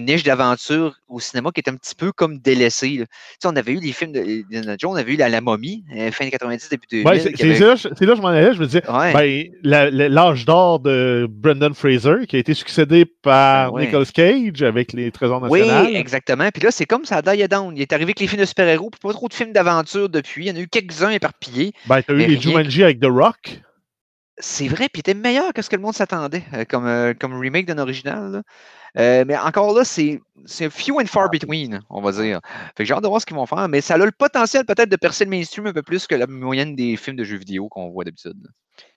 niche d'aventure au cinéma qui est un petit peu comme délaissé. On avait eu des films de, Jones, on avait eu La, la momie, euh, fin 90, début 2000. c'est là, là, je m'en allais, je me disais, ben, l'âge d'or de Brendan Fraser, qui a été succédé par ah Nicolas Cage avec les Trésors nationaux. Oui, exactement. Puis là, c'est comme ça, die down. Il est arrivé avec les films de super-héros, puis pas trop de films d'aventure depuis. Il y en a eu quelques-uns éparpillés. Ben, tu as eu les Jumanji avec The Rock. C'est vrai, puis était meilleur que ce que le monde s'attendait comme, comme remake d'un original. mais encore là, c'est few and far between, on va dire. Fait que j'ai hâte de voir ce qu'ils vont faire, mais ça a le potentiel peut-être de percer le mainstream un peu plus que la moyenne des films de jeux vidéo qu'on voit d'habitude.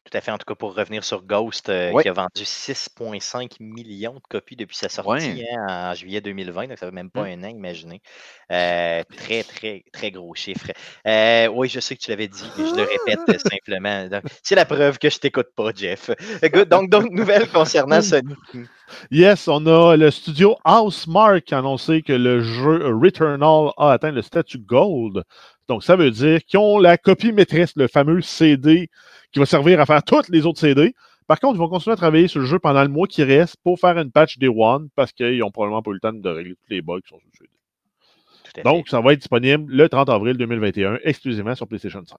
Tout à fait. En tout cas, pour revenir sur Ghost, euh, qui a vendu 6,5 millions de copies depuis sa sortie hein, en juillet 2020. Donc, ça fait même pas mmh. un an, imaginez. Euh, très, très, très gros chiffre. Euh, oui, je sais que tu l'avais dit, mais je le répète simplement. C'est la preuve que je t'écoute pas, Jeff. Donc, donc, nouvelle concernant Sony. Yes, on a le studio Housemark qui a annoncé que le jeu Returnal a atteint le statut Gold. Donc, ça veut dire qu'ils ont la copie maîtresse, le fameux CD qui va servir à faire toutes les autres CD. Par contre, ils vont continuer à travailler sur le jeu pendant le mois qui reste pour faire une patch Day One parce qu'ils n'ont probablement pas eu le temps de régler tous les bugs qui sont sur le CD. Donc, ça va être disponible le 30 avril 2021 exclusivement sur PlayStation 5.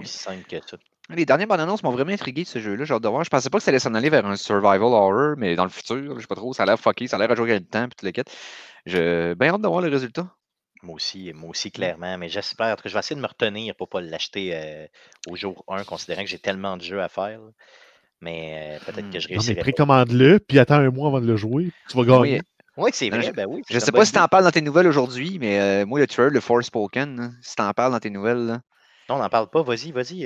Aussi simple que ça. Les dernières bandes annonces m'ont vraiment intrigué ce jeu-là. J'ai hâte de voir. Je pensais pas que ça allait s'en aller vers un survival horror, mais dans le futur, je sais pas trop, ça a l'air fucké, ça a l'air à jouer le temps, puis tout le kit. J'ai bien hâte de voir le résultat. Moi aussi, moi aussi, mmh. clairement. Mais j'espère que je vais essayer de me retenir pour ne pas l'acheter euh, au jour 1, considérant que j'ai tellement de jeux à faire. Mais euh, peut-être que je mmh. réussirai. mais précommande-le, puis attends un mois avant de le jouer. Tu vas gagner. Oui, c'est vrai. Je, ben oui, je sais pas si tu en parles dans tes nouvelles aujourd'hui, mais euh, moi, le trailer, le Forspoken, hein, si tu en parles dans tes nouvelles. Là. Non, on n'en parle pas. Vas-y, vas-y.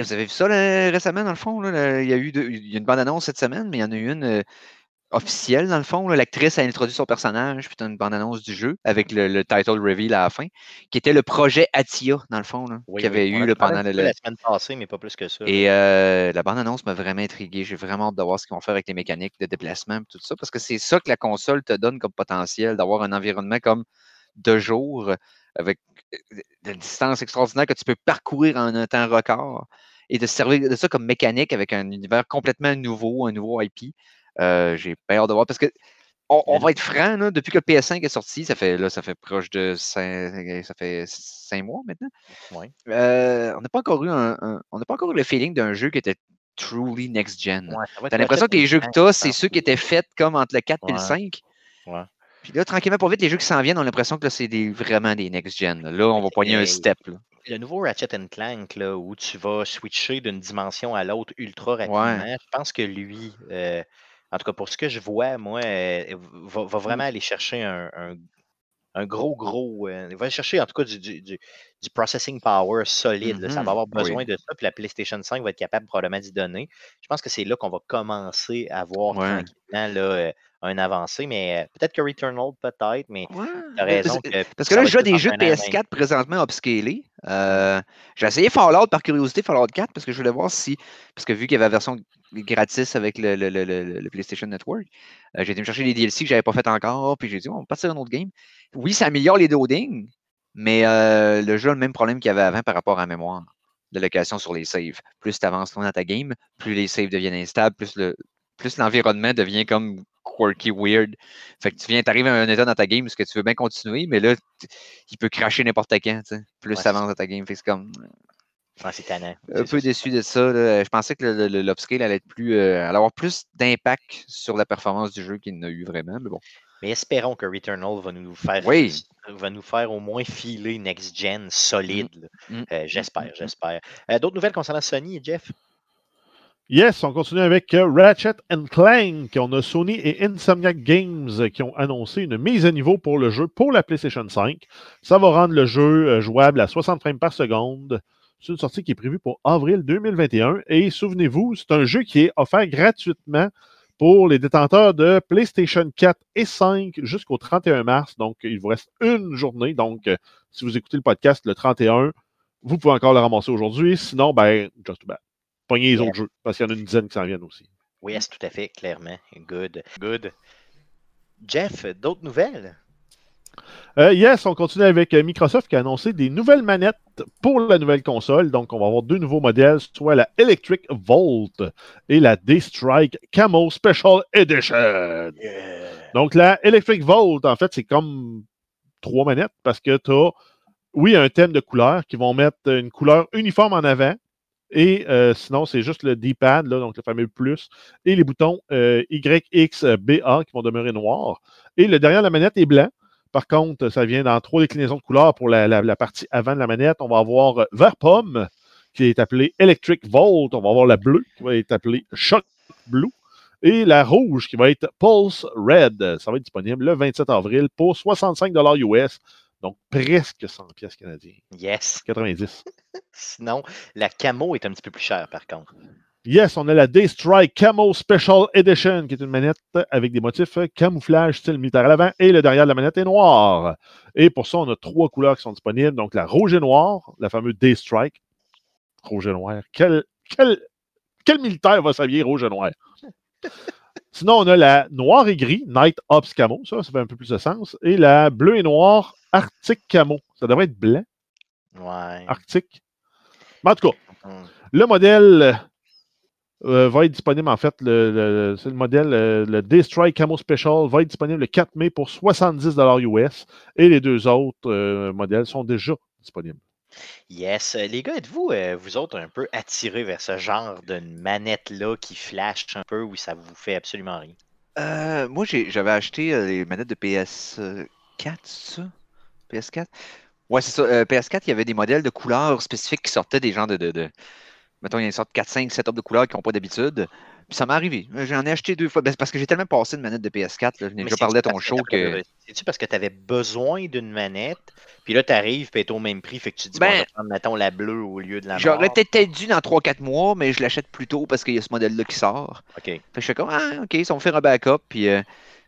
vous avez vu ça récemment, dans le fond? Là, il, y a eu il y a une bande-annonce cette semaine, mais il y en a eu une officielle, dans le fond. L'actrice a introduit son personnage, puis tu une bande-annonce du jeu avec le, title reveal à la fin, qui était le projet Atia, dans le fond, là, qui avait eu pendant le, la semaine passée, mais pas plus que ça. Et euh, la bande-annonce m'a vraiment intrigué. J'ai vraiment hâte de voir ce qu'ils vont faire avec les mécaniques de déplacement et tout ça, parce que c'est ça que la console te donne comme potentiel, d'avoir un environnement comme de jour, avec euh, des distances extraordinaires que tu peux parcourir en un temps record et de servir de ça comme mécanique avec un univers complètement nouveau, un nouveau IP. Euh, j'ai peur de voir parce que on, va être franc, depuis que le PS5 est sorti, ça fait là, ça fait proche de cinq, ça fait cinq mois maintenant. Euh, on n'a pas encore eu un, on n'a pas encore eu le feeling d'un jeu qui était truly next gen. T'as l'impression que les jeux que tu as, c'est ceux qui étaient faits comme entre le 4 et le 5. Puis là, tranquillement, pour vite, les jeux qui s'en viennent, on a l'impression que c'est vraiment des next-gen. Là, on va poigner un step. Le nouveau Ratchet Clank, là, où tu vas switcher d'une dimension à l'autre ultra rapidement, je pense que lui, euh, en tout cas, pour ce que je vois, moi, euh, va, va mmh. vraiment aller chercher un, un, gros, gros. Euh, il va chercher en tout cas du, du, du, processing power solide. Ça va mmh avoir besoin de ça. Puis la PlayStation 5 va être capable probablement d'y donner. Je pense que c'est là qu'on va commencer à voir tranquillement là, euh, un avancé, mais euh, peut-être que Returnal, peut-être, mais tu as raison. Parce que, là, je joue des jeux de PS4 présentement upscalés. Euh, j'ai essayé Fallout par curiosité, Fallout 4, parce que je voulais voir si. Parce que vu qu'il y avait la version gratis avec le, PlayStation Network, euh, j'ai été me chercher les DLC que je n'avais pas fait encore, puis j'ai dit, on va passer à un autre game. Oui, ça améliore les loadings, mais le jeu a le même problème qu'il y avait avant par rapport à la mémoire de location sur les saves. Plus tu avances loin dans ta game, plus les saves deviennent instables, plus le plus l'environnement devient comme quirky, weird. Fait que tu viens, t'arrives à un état dans ta game parce que tu veux bien continuer, mais là, il peut cracher n'importe quand, plus tu avances dans ta game. Fait que c'est comme. c'est Un peu déçu de ça. Je pensais que l'upscale allait être plus. Euh, allait avoir plus d'impact sur la performance du jeu qu'il n'a eu vraiment, mais bon. Mais espérons que Returnal va nous faire, va nous faire au moins filer next-gen solide. Mmh. Mmh. Euh, j'espère, j'espère. Euh, d'autres nouvelles concernant Sony, Jeff? Yes, on continue avec euh, Ratchet Clank. On a Sony et Insomniac Games qui ont annoncé une mise à niveau pour le jeu pour la PlayStation 5. Ça va rendre le jeu euh, jouable à 60 frames par seconde. C'est une sortie qui est prévue pour avril 2021. Et souvenez-vous, c'est un jeu qui est offert gratuitement pour les détenteurs de PlayStation 4 et 5 jusqu'au 31 mars. Donc, il vous reste une journée. Donc, euh, si vous écoutez le podcast le 31, vous pouvez encore le ramasser aujourd'hui. Sinon, ben, just too bad pogner les autres jeux, parce qu'il y en a une dizaine qui s'en viennent aussi. Oui, c'est tout à fait, clairement. Good. Good. Jeff, d'autres nouvelles? Euh, yes, on continue avec euh, Microsoft qui a annoncé des nouvelles manettes pour la nouvelle console. Donc, on va avoir deux nouveaux modèles, soit la Electric Volt et la D-Strike Camo Special Edition. Donc, la Electric Volt, en fait, c'est comme trois manettes parce que tu as, oui, un thème de couleur qui vont mettre une couleur uniforme en avant et euh, sinon, c'est juste le D-pad, donc le fameux plus, et les boutons euh, Y, X, B, A qui vont demeurer noirs. Et le derrière de la manette est blanc. Par contre, ça vient dans trois déclinaisons de couleurs pour la, partie avant de la manette. On va avoir vert pomme, qui est appelée Electric Volt. On va avoir la bleue qui va être appelée Shock Blue. Et la rouge qui va être Pulse Red. Ça va être disponible le 27 avril pour 65 US. Donc presque 100 pièces canadiens. Yes. 90. Sinon, la camo est un petit peu plus chère par contre. Yes, on a la Daystrike Camo Special Edition, qui est une manette avec des motifs camouflage style militaire à l'avant, et le derrière de la manette est noir. Et pour ça, on a trois couleurs qui sont disponibles. Donc, la rouge et noire, la fameuse Daystrike. Rouge et noir. Quel, quel, quel militaire va s'habiller rouge et noir? Sinon, on a la noire et gris, Night Ops Camo. Ça, ça fait un peu plus de sens. Et la bleu et noir, Arctic Camo. Ça devrait être blanc. Ouais. Arctique. Mais en tout cas, Hum. le modèle euh, va être disponible, en fait, le, le- c'est le modèle, euh, le Daystrike Camo Special va être disponible le 4 mai pour 70 US et les deux autres euh, modèles sont déjà disponibles. Yes. Euh, Les gars, êtes-vous, euh, vous autres, un peu attirés vers ce genre de manette-là qui flash un peu ou ça vous fait absolument rien? Euh, moi, j'avais acheté euh, les manettes de PS4, c'est ça? PS4? Ouais, c'est ça. euh, PS4, il y avait des modèles de couleurs spécifiques qui sortaient des gens de. Mettons, il y a une sorte de 4-5 setups de couleurs qu'ils n'ont pas d'habitude. Puis ça m'est arrivé. Euh, J'en ai acheté deux fois. Ben, parce que j'ai tellement passé de manettes de PS4. Là, je n'ai déjà parlé à ton show que. C'est-tu parce que tu avais besoin d'une manette, puis là, tu arrives, puis est au même prix, fait que tu te dis, bon, Ben, je vais prendre, mettons, la bleue au lieu de la. J'aurais peut-être dû dans 3-4 mois, mais je l'achète plus tôt parce qu'il y a ce modèle-là qui sort. OK. Fait que je fais comme, ah, ok, ça va me faire un backup. Puis, euh,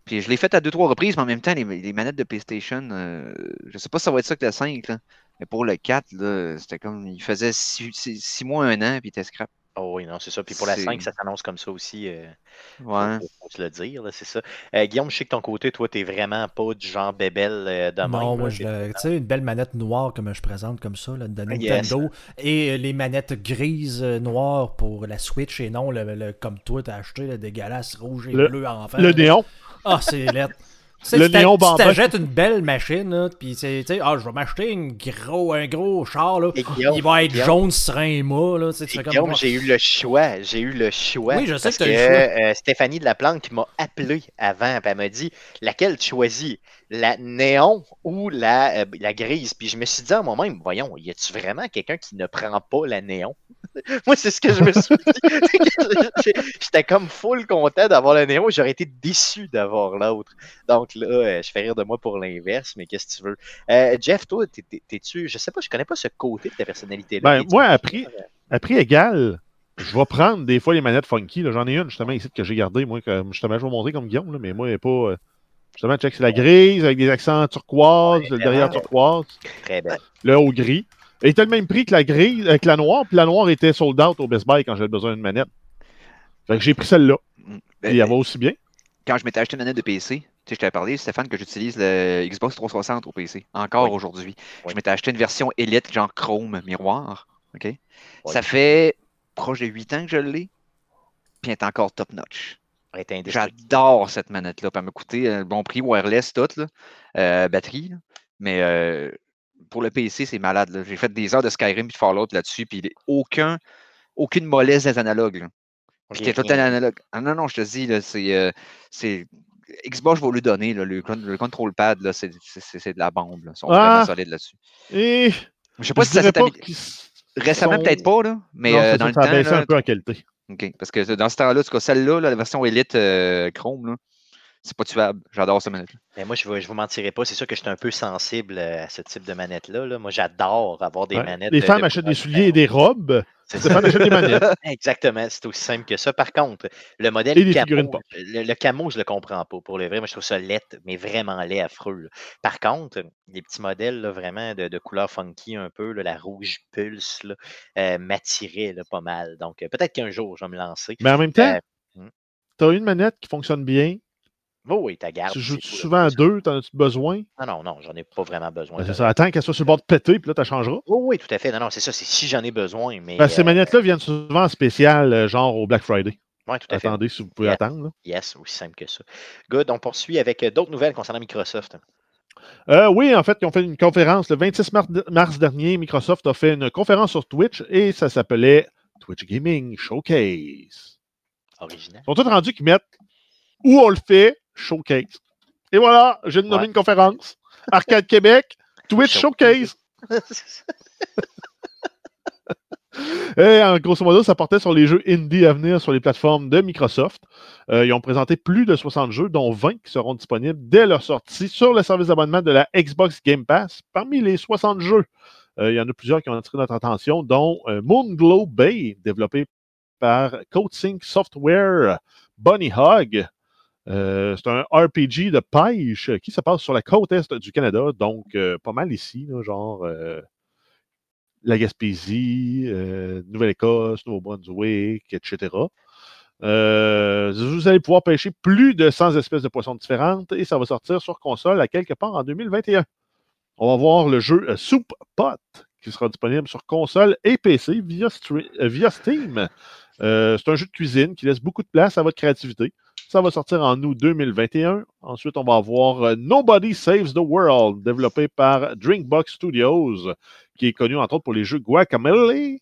puis je l'ai fait à deux, trois reprises, mais en même temps, les, les manettes de PlayStation, euh, je sais pas si ça va être ça que le 5, là, mais pour le 4, là, c'était comme, il faisait 6 mois, un an, puis il était scrap. Oh oui, non, c'est ça. Puis pour la C'est- 5, ça s'annonce comme ça aussi. euh, Ouais. faut, faut se le dire, là, c'est ça. Euh, Guillaume, je sais que ton côté, toi, t'es vraiment pas du genre bébelle euh, de même. Non, moi, tu sais, une belle manette noire comme je présente comme ça, là, de Yes. Nintendo. Et euh, les manettes grises euh, noires pour la Switch et non le, le- comme toi, t'as acheté le dégueulasse rouge et Le- bleu en fait. Le néon. Ah, c'est laid. Tu sais, Le tu tu t'achètes une belle machine, là, puis c'est, tu sais, ah, je vais m'acheter une gros, un gros char, là. Il va être Guillaume, jaune serein mât, là. Tu sais, tu Et fais comme Guillaume, j'ai eu le choix. J'ai eu le choix. Oui, je sais parce que t'as eu le choix. euh, Stéphanie de la Plante qui m'a appelé avant, puis elle m'a dit laquelle tu choisis, la néon ou la, euh, la grise. Puis je me suis dit à moi-même, voyons, y a-tu vraiment quelqu'un qui ne prend pas la néon? Moi, c'est ce que je me suis dit. J'étais comme full content d'avoir la néon. J'aurais été déçu d'avoir l'autre. Donc là, euh, je fais rire de moi pour l'inverse, mais qu'est-ce que tu veux? Euh, Jeff, toi, t'es- t'es- t'es-tu, je sais pas, je connais pas ce côté de ta personnalité-là. Ben, moi, à prix, à prix égal, je vais prendre des fois les manettes funky. là. J'en ai une justement ici que j'ai gardée. Moi, comme, justement, je vais montrer comme Guillaume, là, mais moi, elle est pas. Euh, Justement, check, c'est la grise avec des accents turquoise, Ouais, le derrière turquoise, Très belle. le haut gris. Elle était le même prix que la grise, avec la noire, puis la noire était sold out au Best Buy quand j'avais besoin d'une manette. Fait que j'ai pris celle-là. Mm. Et elle va aussi bien. quand je m'étais acheté une manette de PC, tu sais, je t'avais parlé, Stéphane, que j'utilise le Xbox 360 au PC, encore Oui. aujourd'hui. Oui. Je m'étais acheté une version Elite, genre Chrome miroir. OK? Ça fait proche de 8 ans que je l'ai, puis elle est encore top J'adore cette manette-là. Elle m'a coûté un bon prix wireless, tout, là, euh, batterie. là. Mais euh, pour le PC, c'est malade. J'ai fait des heures de Skyrim et de Fallout là-dessus, puis aucun, aucune mollesse des analogues. t'es tout l'analogue. Ah non, non, je te dis, c'est. euh, Xbox va lui donner, là, le, con- le control pad, là, c'est, de la bombe. Là. Ils sont Ah! vraiment solides là-dessus. Et Je sais pas je si ça s'est amélioré. Récemment, sont- peut-être pas, là, mais non, euh, dans ça, le ça a temps. baissé là, un peu en qualité. OK. Parce que dans ce temps-là, en tout celle-là, là, la version Elite euh, Chrome, là, c'est pas tuable. J'adore cette manette. Mais moi, je ne vous mentirai pas. C'est sûr que je suis un peu sensible euh, à ce type de manette-là. là. Moi, j'adore avoir des Ouais. manettes. Les de- femmes de achètent des souliers et des robes. C'est Stéphane achète des manettes. Exactement, c'est aussi simple que ça. Par contre, le modèle Et des figurines camo, le, le camo, je le comprends pas. Pour le vrai, moi, je trouve ça laid, mais vraiment laid, affreux. là. Par contre, les petits modèles là, vraiment de, de couleur funky un peu, là, la rouge pulse, euh, m'attiraient là, pas mal. Donc, euh, peut-être qu'un jour, je vais me lancer. Mais en même temps, Euh, hmm. tu as une manette qui fonctionne bien. Oh oui, ta garde. tu joues souvent à deux, t'en as-tu besoin? Non, non, non, j'en ai pas vraiment besoin. Ben, c'est de- ça. Attends qu'elle soit sur le bord de péter, puis là, tu changeras. Oh oui, tout à fait. Non, non, c'est ça. C'est si j'en ai besoin. Mais, Ben, ces euh, manettes-là viennent souvent en spécial, euh, genre au Black Friday. ouais, tout à fait. Attendez si vous pouvez attendre. là. Yes, aussi simple que ça. Good, on poursuit avec euh, d'autres nouvelles concernant Microsoft. Euh, oui, en fait, ils ont fait une conférence le 26 mar- mars dernier. Microsoft a fait une conférence sur Twitch et ça s'appelait Twitch Gaming Showcase. Original. Ils sont tous rendus qu'ils mettent où on le fait, Showcase. Et voilà, j'ai nommé Ouais. une conférence. Arcade Québec, Twitch Show- Showcase. Et en grosso modo, ça portait sur les jeux indie à venir sur les plateformes de Microsoft. Euh, ils ont présenté plus de 60 jeux, dont 20 qui seront disponibles dès leur sortie sur le service d'abonnement de la Xbox Game Pass. Parmi les 60 jeux, euh, il y en a plusieurs qui ont attiré notre attention, dont Moonglow Bay, développé par CodeSync Software, Bunny Hog, euh, c'est un RPG de pêche qui se passe sur la côte est du Canada, donc euh, pas mal ici, genre euh, la Gaspésie, Nouvelle-Écosse, Nouveau-Brunswick, etc. vous allez pouvoir pêcher plus de 100 espèces de poissons différentes et ça va sortir sur console à quelque part en 2021. On va voir le jeu Soup Pot qui sera disponible sur console et PC via, via Steam. c'est un jeu de cuisine qui laisse beaucoup de place à votre créativité. Ça va sortir en août 2021. Ensuite, on va avoir euh, Nobody Saves the World, développé par Drinkbox Studios, qui est connu entre autres pour les jeux Guacamole.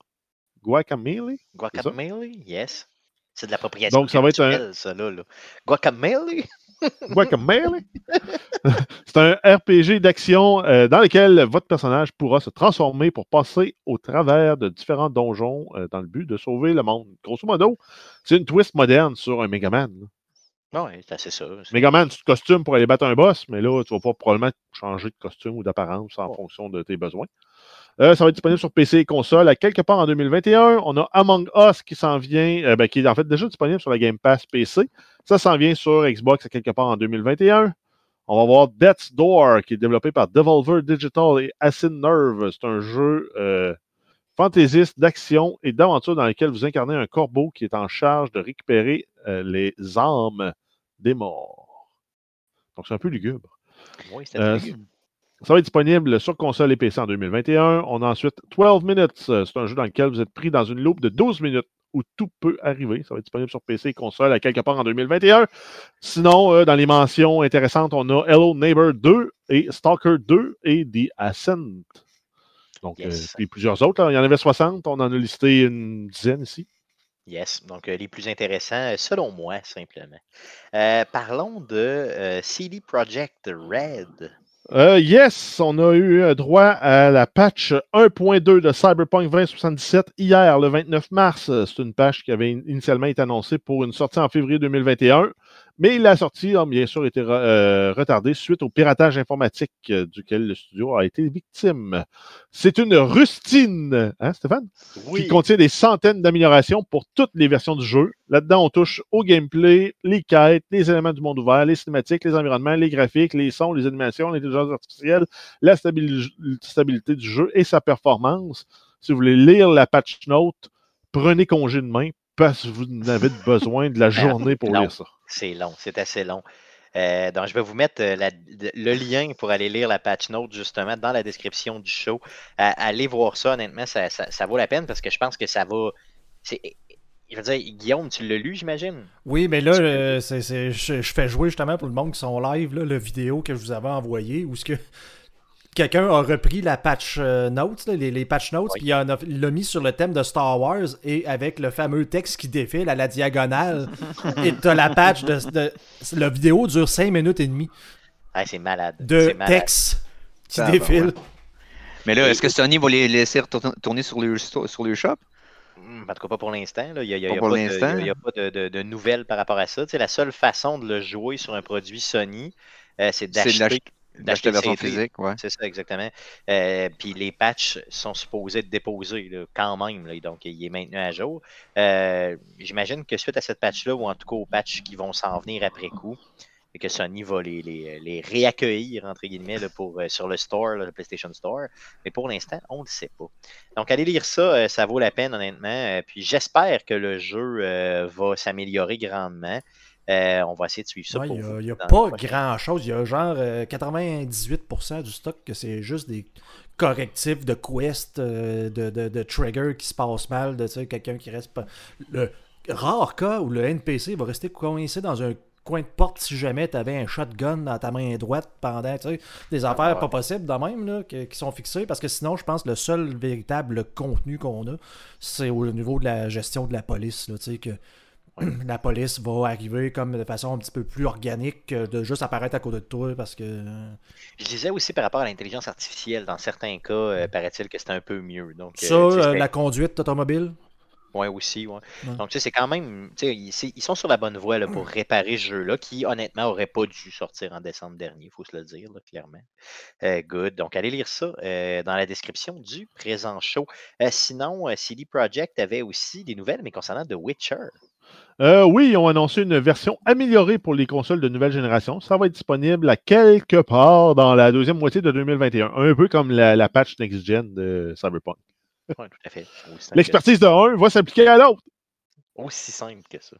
Guacamole? Guacamole, yes. C'est de l'appropriation Donc, ça va être un... ça, là, là. Guacamole? Guacamole. c'est un RPG d'action euh, dans lequel votre personnage pourra se transformer pour passer au travers de différents donjons euh, dans le but de sauver le monde. Grosso modo, c'est une twist moderne sur un Megaman. Oui, c'est assez ça. Megaman, tu te costumes pour aller battre un boss, mais là, tu vas pas probablement changer de costume ou d'apparence en fonction de tes besoins. Euh, ça va être disponible sur PC et console à quelque part en 2021. On a Among Us qui s'en vient, euh, ben, qui est en fait déjà disponible sur la Game Pass PC. Ça s'en vient sur Xbox à quelque part en 2021. On va voir Death's Door qui est développé par Devolver Digital et Acid Nerve. C'est un jeu euh, fantaisiste d'action et d'aventure dans lequel vous incarnez un corbeau qui est en charge de récupérer les âmes des morts. Donc, c'est un peu lugubre. Oui, c'est euh, lugubre. Ça va être disponible sur console et PC en 2021. On a ensuite 12 Minutes. C'est un jeu dans lequel vous êtes pris dans une loupe de 12 minutes où tout peut arriver. Ça va être disponible sur PC et console à quelque part en 2021. Sinon, euh, dans les mentions intéressantes, on a Hello Neighbor 2 et Stalker 2 et The Ascent. Donc, euh, puis plusieurs autres. Il y en avait 60. On en a listé une dizaine ici. Yes, donc les plus intéressants, selon moi, simplement. parlons de CD Projekt Red. Euh, yes, on a eu droit à la patch 1.2 de Cyberpunk 2077 hier, le 29 mars. C'est une patch qui avait initialement été annoncée pour une sortie en février 2021. Mais la sortie a bien sûr été euh, retardée suite au piratage informatique euh, duquel le studio a été victime. C'est une rustine, hein Stéphane? Qui contient des centaines d'améliorations pour toutes les versions du jeu. Là-dedans, on touche au gameplay, les quêtes, les éléments du monde ouvert, les cinématiques, les environnements, les graphiques, les sons, les animations, l'intelligence artificielle, la stabilité du jeu et sa performance. Si vous voulez lire la patch note, prenez congé de main parce que vous avez besoin de la journée pour lire ça. C'est long, c'est assez long. Euh, donc, je vais vous mettre euh, le lien pour aller lire la patch note justement dans la description du show. allez voir ça, honnêtement, ça, vaut la peine parce que je pense que ça va. Je veux dire, Guillaume, tu l'as lu, j'imagine? Oui, mais là, euh, je, fais jouer justement pour le monde qui sont live, là, le vidéo que je vous avais envoyé, où ce que quelqu'un a repris la patch euh, notes, les, patch notes, puis il l'a mis sur le thème de Star Wars et avec le fameux texte qui défile à la diagonale. et t'as la patch de, La vidéo dure 5 minutes et demie. c'est malade. De texte qui défile. Mais là, est-ce que Sony va les laisser tourner sur le, sur le shop? Hmm, en tout cas, pas pour l'instant. Il n'y a, a, pas, de, de, nouvelles par rapport à ça. la seule façon de le jouer sur un produit Sony, euh, c'est d'acheter D'acheter la version physique, ouais. C'est ça, exactement. Euh, puis les patchs sont supposés être déposés quand même, donc il est maintenu à jour. Euh, j'imagine que suite à cette patch-là, ou en tout cas aux patchs qui vont s'en venir après coup, et que Sony va les, les, réaccueillir, entre guillemets, pour, euh, sur le store, le PlayStation Store. Mais pour l'instant, on ne le sait pas. Donc, allez lire ça, ça vaut la peine, honnêtement. Puis j'espère que le jeu va s'améliorer grandement. Euh, on va essayer de suivre ça. Il n'y a, pas grand-chose. Il y a genre 98% euh, du stock que c'est juste des correctifs de quest, euh, de, de, trigger qui se passe mal, de quelqu'un qui reste pas. Le rare cas où le NPC va rester coincé dans un coin de porte si jamais tu avais un shotgun dans ta main droite pendant des affaires pas possibles de même là, qui, sont fixées parce que sinon je pense que le seul véritable contenu qu'on a c'est au niveau de la gestion de la police là, que la police va arriver comme de façon un petit peu plus organique de juste apparaître à côté de toi parce que. Euh, Je disais aussi par rapport à l'intelligence artificielle, dans certains cas, euh, paraît-il que c'est un peu mieux. Donc, euh, ça, la conduite automobile? Ouais, aussi, ouais. Donc, tu sais, c'est quand même. tu sais, Ils, ils sont sur la bonne voie là, pour réparer ce jeu-là, qui honnêtement aurait pas dû sortir en décembre dernier, il faut se le dire, là, clairement. Euh, good. Donc, allez lire ça euh, dans la description du présent show. Euh, sinon, euh, CD Projekt avait aussi des nouvelles, mais concernant The Witcher. Euh, oui, ils ont annoncé une version améliorée pour les consoles de nouvelle génération. Ça va être disponible à quelque part dans la deuxième moitié de 2021. Un peu comme la, la patch next-gen de Cyberpunk. Ouais, tout à fait. L'expertise de un va s'appliquer à l'autre. Aussi simple que ça.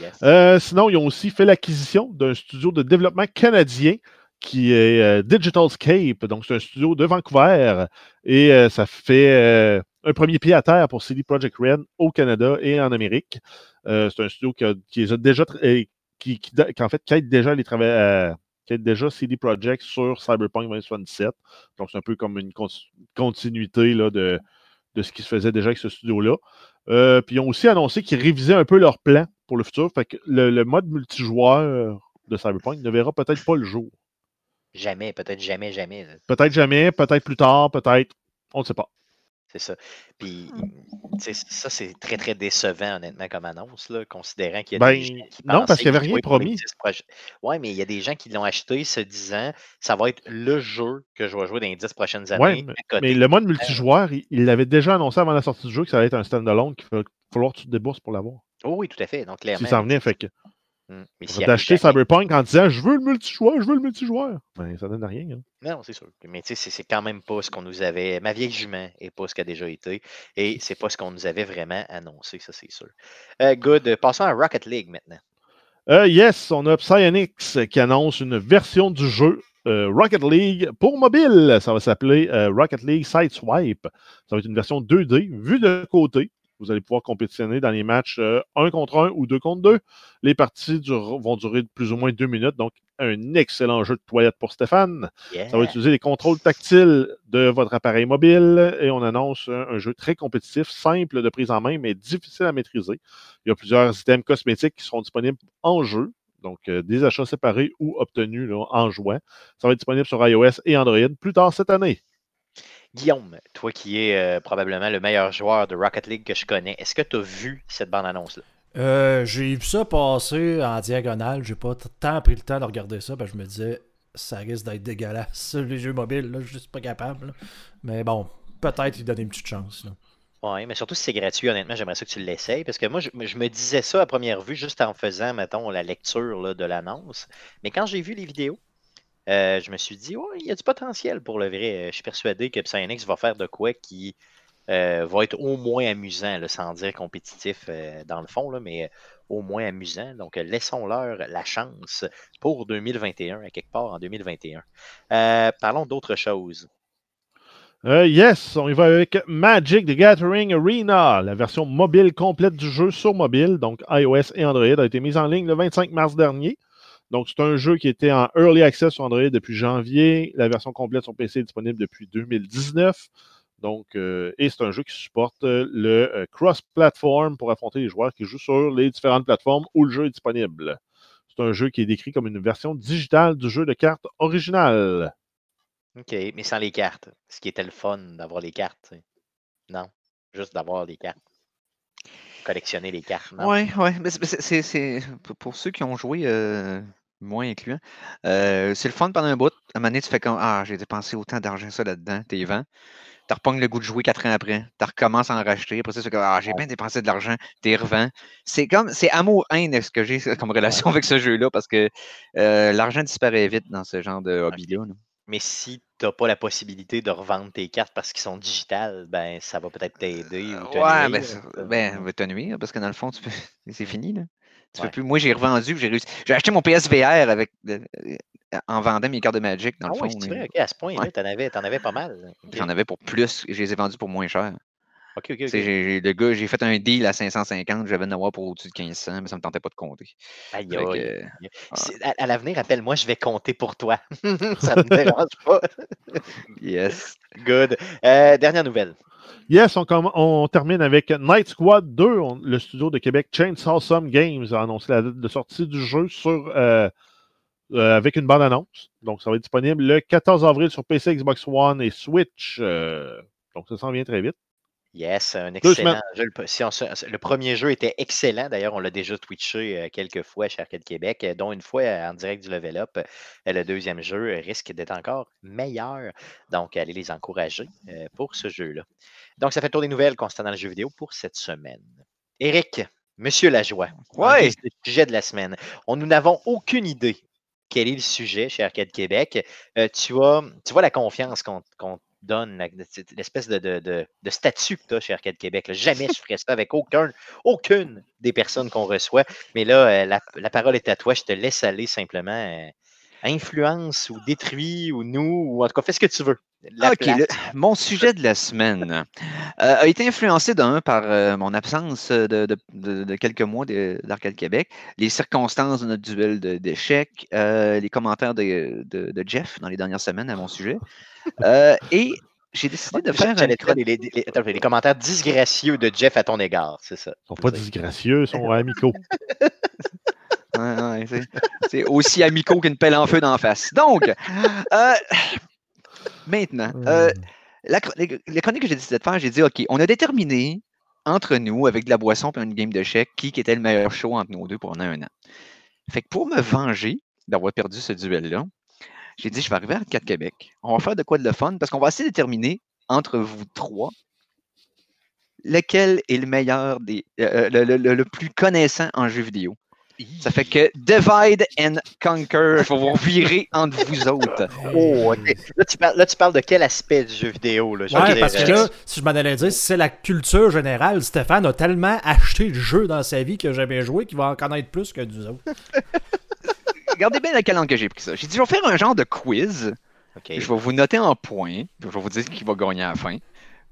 Yes. Euh, sinon, ils ont aussi fait l'acquisition d'un studio de développement canadien qui est euh, Digitalscape. Donc, c'est un studio de Vancouver et ça fait un premier pied à terre pour CD Projekt Red au Canada et en Amérique. Euh, c'est un studio qui, a, qui les a déjà qui, qui, qui, en fait qui aide déjà les travailleurs euh, qui déjà CD Projekt sur Cyberpunk 2077. Donc, c'est un peu comme une con- continuité là, de, de ce qui se faisait déjà avec ce studio-là. Euh, puis ils ont aussi annoncé qu'ils révisaient un peu leur plan pour le futur. Fait que le, le mode multijoueur de Cyberpunk ne verra peut-être pas le jour. Jamais, peut-être jamais, jamais. Peut-être jamais, peut-être plus tard, peut-être. On ne sait pas. C'est ça. Puis, sais, ça, c'est très, très décevant, honnêtement, comme annonce, là, considérant qu'il y a Ben, des gens qui non, parce qu'il y avait rien promis. 10 proches- Ouais, mais il y a des gens qui l'ont acheté se disant ça va être le jeu que je vais jouer dans les 10 prochaines années. Ouais. Mais le mode multijoueur, il l'avait déjà annoncé avant la sortie du jeu que ça allait être un standalone qu'il va falloir que tu te débourses pour l'avoir. Oh oui, tout à fait. Donc, clairement. S'il s'en venait, fait que Hum, mais avait d'acheter Cyberpunk en disant je veux le multijoueur, je veux le multijoueur. Ben, ça donne rien. hein. Non, c'est sûr. Mais tu sais, c'est- quand même pas ce qu'on nous avait. Ma vieille jument et pas ce qu'a déjà été. Et c'est pas ce qu'on nous avait vraiment annoncé, ça, c'est sûr. Euh, good. Passons à Rocket League maintenant. Euh, yes, on a Psyonix qui annonce une version du jeu euh, Rocket League pour mobile. Ça va s'appeler euh, Rocket League Sideswipe. Ça va être une version 2D, vue de côté. Vous allez pouvoir compétitionner dans les matchs 1 contre 1 ou 2 contre 2. Les parties durent- vont durer plus ou moins 2 minutes, donc un excellent jeu de toilette pour Stéphane. Yeah. Ça va utiliser les contrôles tactiles de votre appareil mobile et on annonce un, un jeu très compétitif, simple de prise en main, mais difficile à maîtriser. Il y a plusieurs items cosmétiques qui seront disponibles en jeu, donc euh, des achats séparés ou obtenus là, en jouant. Ça va être disponible sur iOS et Android plus tard cette année. Guillaume, toi qui es euh, probablement le meilleur joueur de Rocket League que je connais, est-ce que tu as vu cette bande-annonce-là? Euh, j'ai vu ça passer en diagonale. J'ai pas tant pris le temps de regarder ça. que je me disais, ça risque d'être dégueulasse. Les jeux mobiles, là, je suis pas capable. là. Mais bon, peut-être lui donner une petite chance. là. Oui, mais surtout si c'est gratuit, honnêtement, j'aimerais ça que tu l'essayes. Parce que moi, je, je me disais ça à première vue juste en faisant, mettons, la lecture là, de l'annonce. Mais quand j'ai vu les vidéos, euh, je me suis dit, oh, il y a du potentiel pour le vrai. Je suis persuadé que Psyonix va faire de quoi qui euh, va être au moins amusant, sans dire compétitif euh, dans le fond, là, mais euh, au moins amusant. Donc, euh, laissons-leur la chance pour 2021, à quelque part en 2021. Euh, parlons d'autre chose. Euh, yes, on y va avec Magic the Gathering Arena. La version mobile complète du jeu sur mobile, donc iOS et Android, a été mise en ligne le 25 mars dernier. Donc, c'est un jeu qui était en Early Access sur Android depuis janvier. La version complète sur PC est disponible depuis 2019. Donc, euh, et c'est un jeu qui supporte euh, le euh, cross-platform pour affronter les joueurs qui jouent sur les différentes plateformes où le jeu est disponible. C'est un jeu qui est décrit comme une version digitale du jeu de cartes original. OK, mais sans les cartes. Ce qui était le fun d'avoir les cartes. Non, juste d'avoir les cartes. Collectionner les cartes. Oui, oui. Mais c'est- pour- ceux qui ont joué, euh, moins incluant, euh, c'est le fun pendant un bout. À un moment donné, tu fais comme Ah, j'ai dépensé autant d'argent ça là-dedans, t'es vends. Tu repognes le goût de jouer quatre ans après. Tu recommences à en racheter. Après ça, c'est comme Ah, j'ai bien dépensé de l'argent, t'es revends. C'est comme c'est amour-haine ce que j'ai comme relation avec ce jeu-là parce que euh, l'argent disparaît vite dans ce genre de hobby-là. là. Mais si tu n'as pas la possibilité de revendre tes cartes parce qu'ils sont digitales, ben ça va peut-être t'aider ou te Ouais, nuire, ben, ben, va te nuire parce que dans le fond, tu peux... c'est fini. Là. Tu peux Ouais. plus... Moi, j'ai revendu, j'ai réussi. J'ai acheté mon PSVR avec, euh, euh, en vendant mes cartes de Magic, dans Ah le fond. vrai, à ce point-là, Ouais. t'en avais, avais pas mal. Ok, J'en avais pour plus, je les ai vendus pour moins cher. Ok, ok. Le gars, j'ai fait un deal à 550, j'avais avoir pour au-dessus de 1500, mais ça me tentait pas de compter. Aïe, Fait que, aïe. C'est- À, à l'avenir, appelle-moi, je vais compter pour toi. ça me dérange pas. yes. Good. Euh, dernière nouvelle. Yes, on, termine avec Night Squad 2. On- le studio de Québec Chainsaw Some Games a annoncé la date de sortie du jeu sur, euh, euh, avec une bande-annonce. Donc, ça va être disponible le 14 avril sur PC, Xbox One et Switch. euh, donc, ça s'en vient très vite. Yes, un excellent jeu. Le, premier jeu était excellent. D'ailleurs, on l'a déjà twitché euh, quelques fois chez Arcade Québec, euh, dont une fois euh, en direct du Level Up. Le deuxième jeu risque d'être encore meilleur. Donc, allez les encourager pour ce jeu-là. Donc, ça fait le tour des nouvelles concernant le jeu vidéo pour cette semaine. Eric, Monsieur Lajoie, ouais. le sujet de la semaine. On, nous n'avons aucune idée quel est le sujet chez Arcade Québec. tu, vois, tu vois la confiance qu'on donne l'espèce de, de, statut que tu as chez Arcade Québec. Jamais je ferais ça avec aucun, aucune des personnes qu'on reçoit. Mais là, euh, la, parole est à toi. Je te laisse aller simplement. Euh, influence ou détruit ou nous, ou en tout cas, fais ce que tu veux. OK, mon sujet de la semaine euh, a été influencé d'un par mon absence de, quelques mois d'Arcade Québec, les circonstances de notre duel d'échecs, les commentaires de, Jeff dans les dernières semaines à mon sujet. Euh, et j'ai décidé de faire les, commentaires disgracieux de Jeff à ton égard, c'est ça. Ils sont pas disgracieux, ils sont amicaux. c'est aussi amicaux qu'une pelle en feu d'en face. Donc, euh, maintenant, euh, la, chronique que j'ai décidé de faire, j'ai dit, OK, on a déterminé entre nous, avec de la boisson et une game de chèque, qui était le meilleur show entre nous deux pendant un an. Fait que pour me venger d'avoir perdu ce duel-là, j'ai dit, je vais arriver à 4 Québec. On va faire de quoi de le fun parce qu'on va essayer de déterminer entre vous trois lequel est le meilleur des. Euh, euh, le, plus connaissant en jeu vidéo. Ça fait que divide and conquer. Je vais vous virer entre vous autres. Oh, là, tu parles, là, tu parles de quel aspect du jeu vidéo? Là, ouais, parce que là, si je m'en allais dire, si c'est la culture générale, Stéphane a tellement acheté de jeux dans sa vie que jamais joué qu'il va en connaître plus que nous autres. regardez bien la langue que j'ai pris ça. J'ai dit, je vais faire un genre de quiz. Je vais vous noter en points. Je vais vous dire qui va gagner à la fin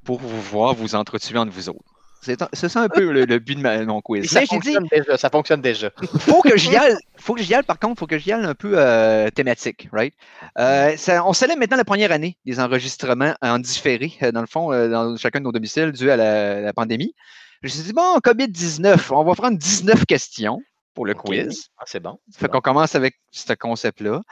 pour vous voir vous entretuer entre vous autres. C'est ça un peu le, but de mon quiz. ça, fonctionne déjà, ça fonctionne déjà. faut que j'y aille. Faut que j'y aille, par contre, faut que j'y aille un peu euh, thématique, right? Euh, on célèbre maintenant la première année des enregistrements en différé, euh, dans le fond, dans chacun de nos domiciles, dû à la, la pandémie. Je me suis dit, bon, COVID-19, on va prendre 19 questions pour le quiz. Ah, c'est bon. Fait qu'on commence avec ce concept-là.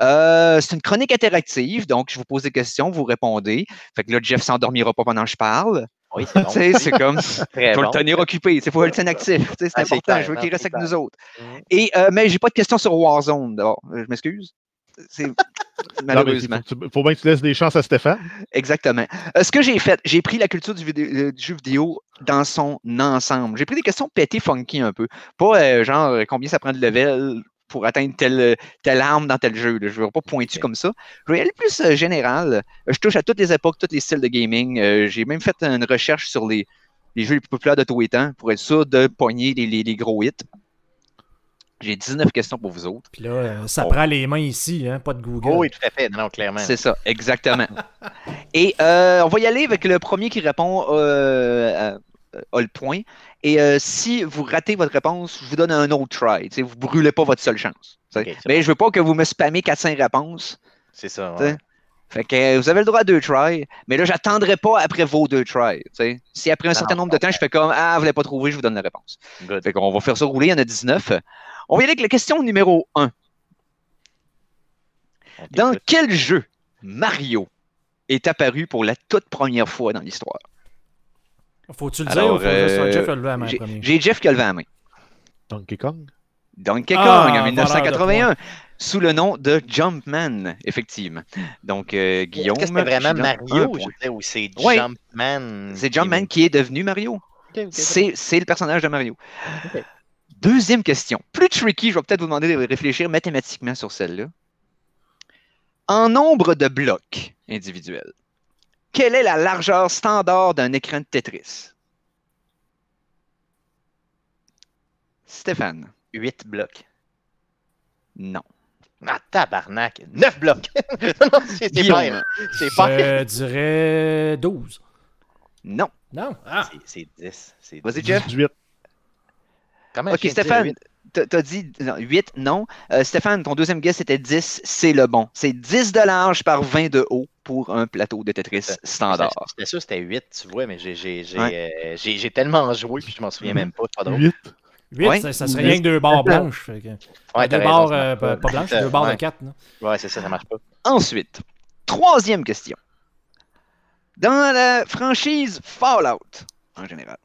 Euh, c'est une chronique interactive, donc je vous pose des questions, vous répondez. Fait que là, Jeff s'endormira pas pendant que je parle. Oui, c'est bon. c'est comme. Il faut le tenir occupé. Il faut le tenir actif. C'est ah, important. je veux qu'il reste avec nous autres. Mmh. Et, euh, mais j'ai pas de questions sur Warzone d'abord. Je m'excuse. C'est malheureusement. Il faut, bien que tu laisses des chances à Stéphane. Exactement. Euh, ce que j'ai fait, j'ai pris la culture du, euh, jeu vidéo dans son ensemble. J'ai pris des questions pétées funky un peu. Pas euh, genre combien ça prend de level pour atteindre telle, telle arme dans tel jeu. Je ne vais pas pointu comme ça. Je vais aller plus général. Je touche à toutes les époques, tous les styles de gaming. j'ai même fait une recherche sur les, jeux les plus populaires de tous les temps pour être sûr de pogner les gros hits. J'ai 19 questions pour vous autres. Puis là, euh, ça prend les mains ici, hein, pas de Google. Oh, oui, tout à fait. Non, clairement. C'est ça, exactement. Et euh, on va y aller avec le premier qui répond euh, le point. Et si vous ratez votre réponse, je vous donne un autre try. Vous ne brûlez pas votre seule chance. Mais je veux pas que vous me spammez 4-5 réponses. C'est ça. Fait que vous avez le droit à deux tries, mais là, j'attendrai pas après vos deux tries. Si après un certain nombre de temps, je fais comme Ah, vous l'avez pas trouvé, je vous donne la réponse. Fait qu'on va faire ça rouler, il y en a 19. On va y aller avec la question numéro 1. Dans quel jeu Mario est apparu pour la toute première fois dans l'histoire? Faut-tu le dire ou faut euh, Jeff la main J'ai Jeff qui a levé la main. Donkey Kong? Donkey Kong en 1981, sous le nom de Jumpman, effectivement. Donc, euh, Guillaume. Est-ce que c'était vraiment Mario ou c'est Jumpman? C'est Jumpman qui est devenu Mario. c'est le personnage de Mario. Deuxième question. Plus tricky, je vais peut-être vous demander de réfléchir mathématiquement sur celle-là. En nombre de blocs individuels, quelle est la largeur standard d'un écran de Tetris? Stéphane. 8 blocs. Non. Ah, tabarnak. 9 blocs. c'est pas. C'est pas. Je dirais 12. Non. Non? Ah. C'est 10. Vas-y, Jeff. 18. Ok, Stéphane, tu as dit 8, non. Euh, Stéphane, ton deuxième guess c'était 10, c'est le bon. C'est 10 de large par 20 de haut pour un plateau de Tetris standard. C'était sûr c'était 8, tu vois, mais j'ai euh, tellement joué que je m'en souviens même pas. pas drôle. 8. 8, ça, ça, serait rien que deux barres blanches. Ouais, deux barres, euh, pas, blanches, deux barres de 4. Ouais, c'est ça, ça marche pas. Ensuite, troisième question. Dans la franchise Fallout, en général,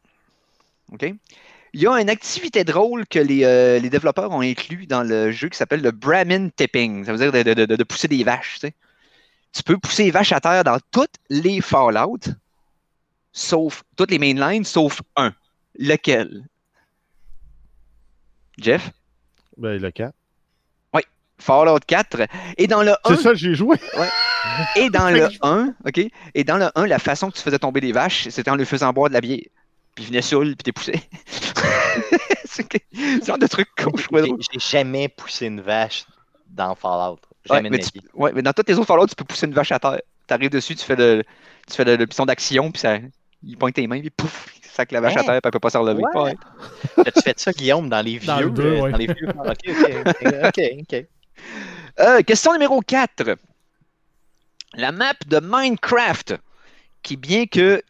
OK? Il y a une activité drôle que les, euh, les développeurs ont inclus dans le jeu qui s'appelle le Brahmin Tipping. Ça veut dire de, de- de- de pousser des vaches. Tu, sais. Tu peux pousser les vaches à terre dans toutes les Fallout, sauf toutes les mainlines, sauf un. Lequel? Jeff? Ben, le 4. Fallout 4. Et dans le 1, C'est ça que j'ai joué. et dans le 1, OK? Et dans le 1, la façon que tu faisais tomber les vaches, c'était en leur faisant boire de la bière. Puis ils venaient saouls, puis t'es poussé. c'est le genre de truc con, j'ai jamais poussé une vache dans Fallout. Ouais, mais, tu- ouais, dans tous tes autres Fallout, tu peux pousser une vache à terre. Tu arrives dessus, tu fais le, tu fais le, le piton d'action, puis ça, il pointe tes mains, puis pouf, il sac la vache à terre, puis elle peut pas se relever. Ouais. Ouais. As-tu fait ça, Guillaume, dans les vieux? Dans le deux, euh, ouais. dans les vieux... Ok, ok, ok, ok. Euh, question numéro 4. La map de Minecraft, qui bien que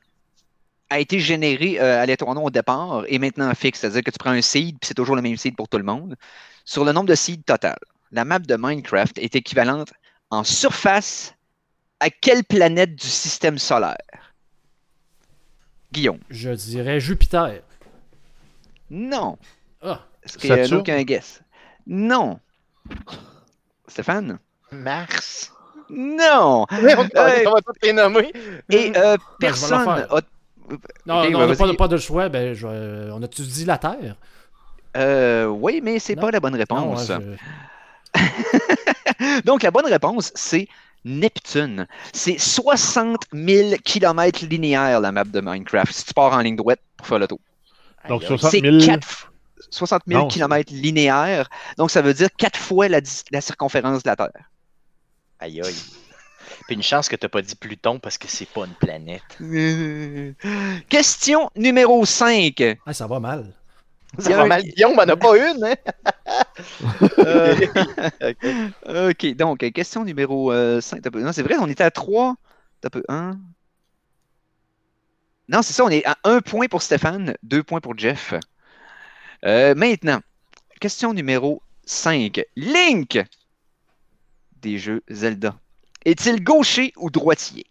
a été générée euh, aléatoirement au départ, est maintenant fixe. C'est-à-dire que tu prends un seed, puis c'est toujours le même seed pour tout le monde. Sur le nombre de seeds total, la map de Minecraft est équivalente en surface à quelle planète du système solaire? Guillaume. Je dirais Jupiter. Non. Ah, Est-ce qu'il y a aucun guess? Non. Stéphane? Mars. Non. Mais on, va tous les nommer. Et euh, Ben, personne non, non, ben, on n'a pas, de choix. Ben, je- euh, on a-tu dit la Terre? Euh, oui, mais c'est pas la bonne Non, réponse. ouais, je- Donc, la bonne réponse, c'est Neptune. C'est 60 000 km linéaires, la map de Minecraft, si tu pars en ligne droite pour faire le tour. Donc, Aïe, aïe. 60 C'est 000. 4 60 000 Non, km linéaires. Donc, ça veut dire 4 fois la, circonférence de la Terre. Aïe, aïe. Puis une chance que t'as pas dit Pluton parce que c'est pas une planète. Question numéro 5. Ah, ça va mal. Ça va mal. Guillaume en a pas une, hein? Ok. OK, donc, euh, question numéro 5. Non, c'est vrai, on était à 3. T'as peu 1. Non, c'est ça, on est à 1 point pour Stéphane, 2 points pour Jeff. Euh, maintenant, question numéro 5. Link des jeux Zelda. Est-il gaucher ou droitier?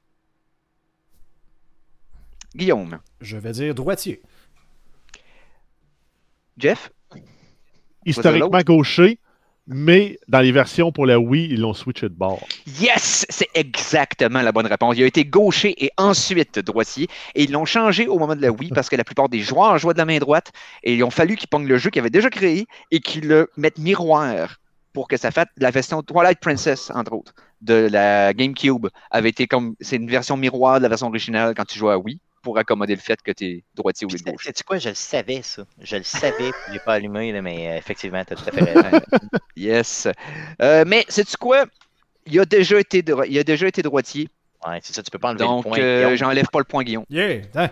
Guillaume. Je vais dire droitier. Jeff? Historiquement gaucher, mais dans les versions pour la Wii, ils l'ont switché de bord. Yes, c'est exactement la bonne réponse. Il a été gaucher et ensuite droitier. Et ils l'ont changé au moment de la Wii parce que la plupart des joueurs jouaient de la main droite. Et il ont fallu qu'ils pognent le jeu qu'ils avaient déjà créé et qu'ils le mettent miroir pour que ça fasse la version Twilight Princess, entre autres, de la GameCube, avait été comme. C'est une version miroir de la version originale quand tu jouais à Wii pour accommoder le fait que tu es droitier lieu de gauche. Sais-tu quoi? Je le savais, ça. Je le savais, puis je l'ai pas allumé, là, mais euh, effectivement, t'as tout à fait raison. Yes. Euh, mais sais-tu quoi? Il a déjà été, dro- il a déjà été droitier. Ouais, c'est ça, tu peux pas enlever Donc, le point. euh, j'enlève pas le point Guillaume. Yeah! hein,